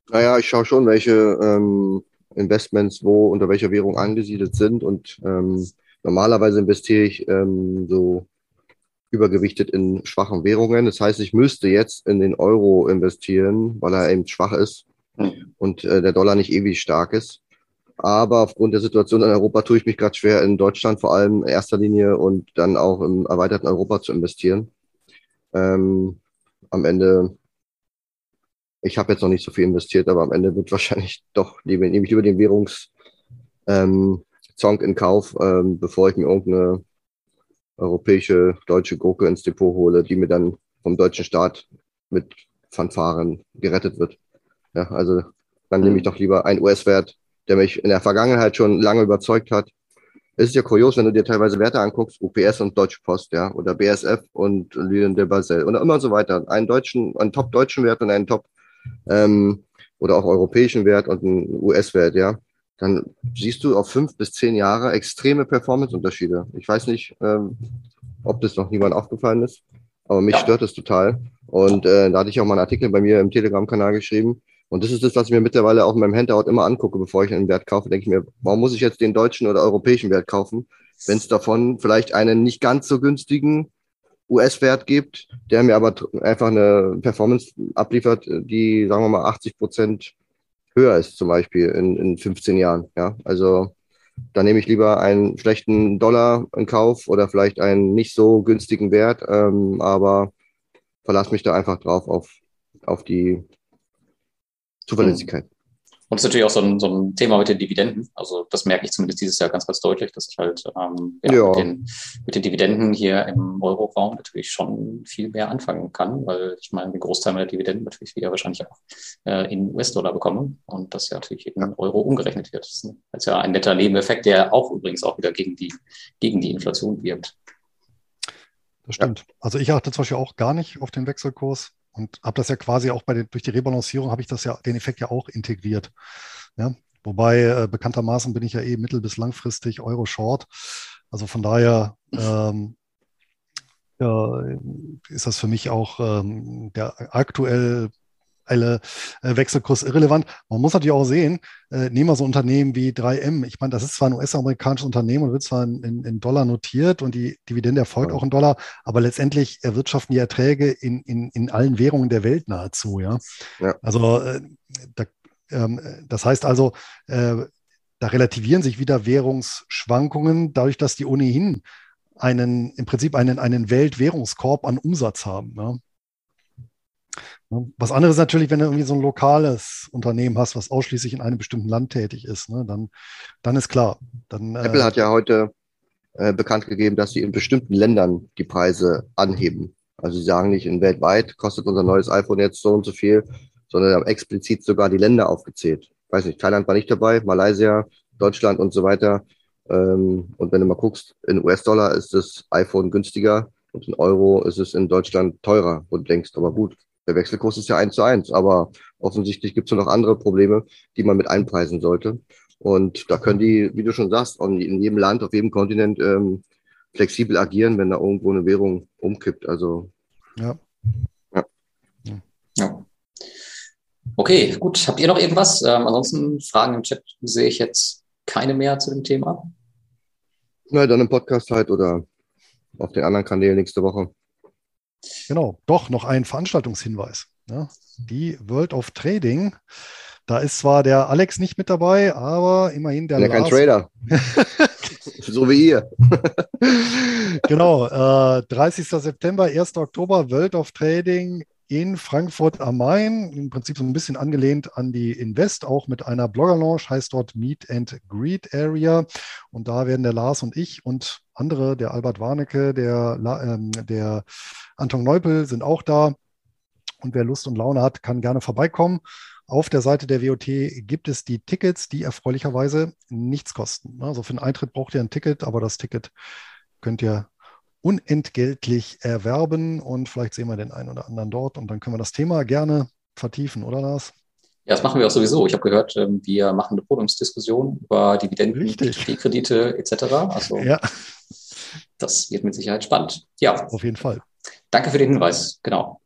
Naja, ich schaue schon, welche ähm, Investments wo unter welcher Währung angesiedelt sind. Und ähm, normalerweise investiere ich ähm, so übergewichtet in schwachen Währungen. Das heißt, ich müsste jetzt in den Euro investieren, weil er eben schwach ist hm. und äh, der Dollar nicht ewig stark ist. Aber aufgrund der Situation in Europa tue ich mich gerade schwer, in Deutschland vor allem in erster Linie und dann auch im erweiterten Europa zu investieren. Ähm, am Ende, ich habe jetzt noch nicht so viel investiert, aber am Ende wird wahrscheinlich doch, nehme ich über den Währungszonk ähm, in Kauf, ähm, bevor ich mir irgendeine europäische, deutsche Gurke ins Depot hole, die mir dann vom deutschen Staat mit Fanfaren gerettet wird. Ja, also dann nehme ich mhm. doch lieber einen US-Wert, der mich in der Vergangenheit schon lange überzeugt hat. Es ist ja kurios, wenn du dir teilweise Werte anguckst, UPS und Deutsche Post, ja, oder BSF und Lyon de Basel und immer so weiter. Einen deutschen, einen top-deutschen Wert und einen top, ähm, oder auch europäischen Wert und einen US-Wert, ja. Dann siehst du auf fünf bis zehn Jahre extreme Performance-Unterschiede. Ich weiß nicht, ähm, ob das noch niemand aufgefallen ist, aber mich ja. stört es total. Und äh, da hatte ich auch mal einen Artikel bei mir im Telegram-Kanal geschrieben, und das ist das, was ich mir mittlerweile auch in meinem Handout immer angucke, bevor ich einen Wert kaufe. Denke ich mir, warum muss ich jetzt den deutschen oder europäischen Wert kaufen, wenn es davon vielleicht einen nicht ganz so günstigen US-Wert gibt, der mir aber einfach eine Performance abliefert, die, sagen wir mal, 80 Prozent höher ist, zum Beispiel in, in 15 Jahren. Ja, also da nehme ich lieber einen schlechten Dollar in Kauf oder vielleicht einen nicht so günstigen Wert, ähm, aber verlasse mich da einfach drauf auf, auf die Zuverlässigkeit. Und es ist natürlich auch so ein, so ein Thema mit den Dividenden. Also das merke ich zumindest dieses Jahr ganz, ganz deutlich, dass ich halt ähm, ja, ja. Mit, den, mit, den, Dividenden hier im Euro-Raum natürlich schon viel mehr anfangen kann, weil ich meine, den Großteil meiner Dividenden natürlich wieder wahrscheinlich auch äh, in US-Dollar bekomme und das ja natürlich in Euro umgerechnet wird. Das ist ja ein netter Nebeneffekt, der auch übrigens auch wieder gegen die, gegen die Inflation wirkt. Das stimmt. Ja. Also ich achte zum Beispiel auch gar nicht auf den Wechselkurs und habe das ja quasi auch bei den, durch die Rebalancierung habe ich das ja, den Effekt ja auch integriert. Ja? Wobei äh, bekanntermaßen bin ich ja eh mittel- bis langfristig Euro-Short. Also von daher ähm, ja, ist das für mich auch ähm, der aktuell alle äh, Wechselkurs irrelevant. Man muss natürlich auch sehen, äh, nehmen wir so Unternehmen wie 3M. Ich meine, das ist zwar ein US-amerikanisches Unternehmen und wird zwar in, in, Dollar notiert und die Dividende erfolgt ja. auch in Dollar, aber letztendlich erwirtschaften die Erträge in, in, in allen Währungen der Welt nahezu. Ja, ja. also äh, da, ähm, das heißt also, äh, da relativieren sich wieder Währungsschwankungen, dadurch, dass die ohnehin einen, im Prinzip einen, einen Weltwährungskorb an Umsatz haben. Ja. Ne? Was anderes natürlich, wenn du irgendwie so ein lokales Unternehmen hast, was ausschließlich in einem bestimmten Land tätig ist, ne? dann, dann ist klar. Dann, äh, Apple äh, hat ja heute äh, bekannt gegeben, dass sie in bestimmten Ländern die Preise anheben. Also sie sagen nicht, in weltweit kostet unser neues iPhone jetzt so und so viel, sondern haben explizit sogar die Länder aufgezählt. Ich weiß nicht, Thailand war nicht dabei, Malaysia, Deutschland und so weiter. Ähm, und wenn du mal guckst, in US-Dollar ist das iPhone günstiger und in Euro ist es in Deutschland teurer. Und denkst, aber gut, der Wechselkurs ist ja eins zu eins, aber offensichtlich gibt es noch andere Probleme, die man mit einpreisen sollte. Und da können die, wie du schon sagst, in jedem Land, auf jedem Kontinent ähm, flexibel agieren, wenn da irgendwo eine Währung umkippt. Also ja. ja. ja. Okay, gut. Habt ihr noch irgendwas? Ähm, ansonsten Fragen im Chat sehe ich jetzt keine mehr zu dem Thema. Na, dann im Podcast halt oder auf den anderen Kanälen nächste Woche. Genau, doch noch ein Veranstaltungshinweis. Ja, die World of Trading. Da ist zwar der Alex nicht mit dabei, aber immerhin der. Ja, kein Trader. so wie ihr. genau, äh, 30. September, 1. Oktober, World of Trading in Frankfurt am Main. Im Prinzip so ein bisschen angelehnt an die Invest, auch mit einer Blogger-Launch, heißt dort Meet and Greet Area. Und da werden der Lars und ich und andere, der Albert Warnecke, der, ähm, der Anton Neupel sind auch da. Und wer Lust und Laune hat, kann gerne vorbeikommen. Auf der Seite der WOT gibt es die Tickets, die erfreulicherweise nichts kosten. Also für den Eintritt braucht ihr ein Ticket, aber das Ticket könnt ihr unentgeltlich erwerben und vielleicht sehen wir den einen oder anderen dort und dann können wir das Thema gerne vertiefen, oder Lars? Ja, das machen wir auch sowieso. Ich habe gehört, ähm, wir machen eine Podiumsdiskussion über Dividenden, Kredite etc. Also ja. das wird mit Sicherheit spannend. Ja. Auf jeden Fall. Danke für den Hinweis. Genau.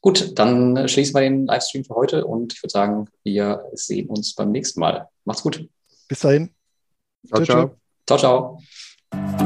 Gut, dann schließen wir den Livestream für heute und ich würde sagen, wir sehen uns beim nächsten Mal. Macht's gut. Bis dahin. Ciao, ciao. Ciao, ciao.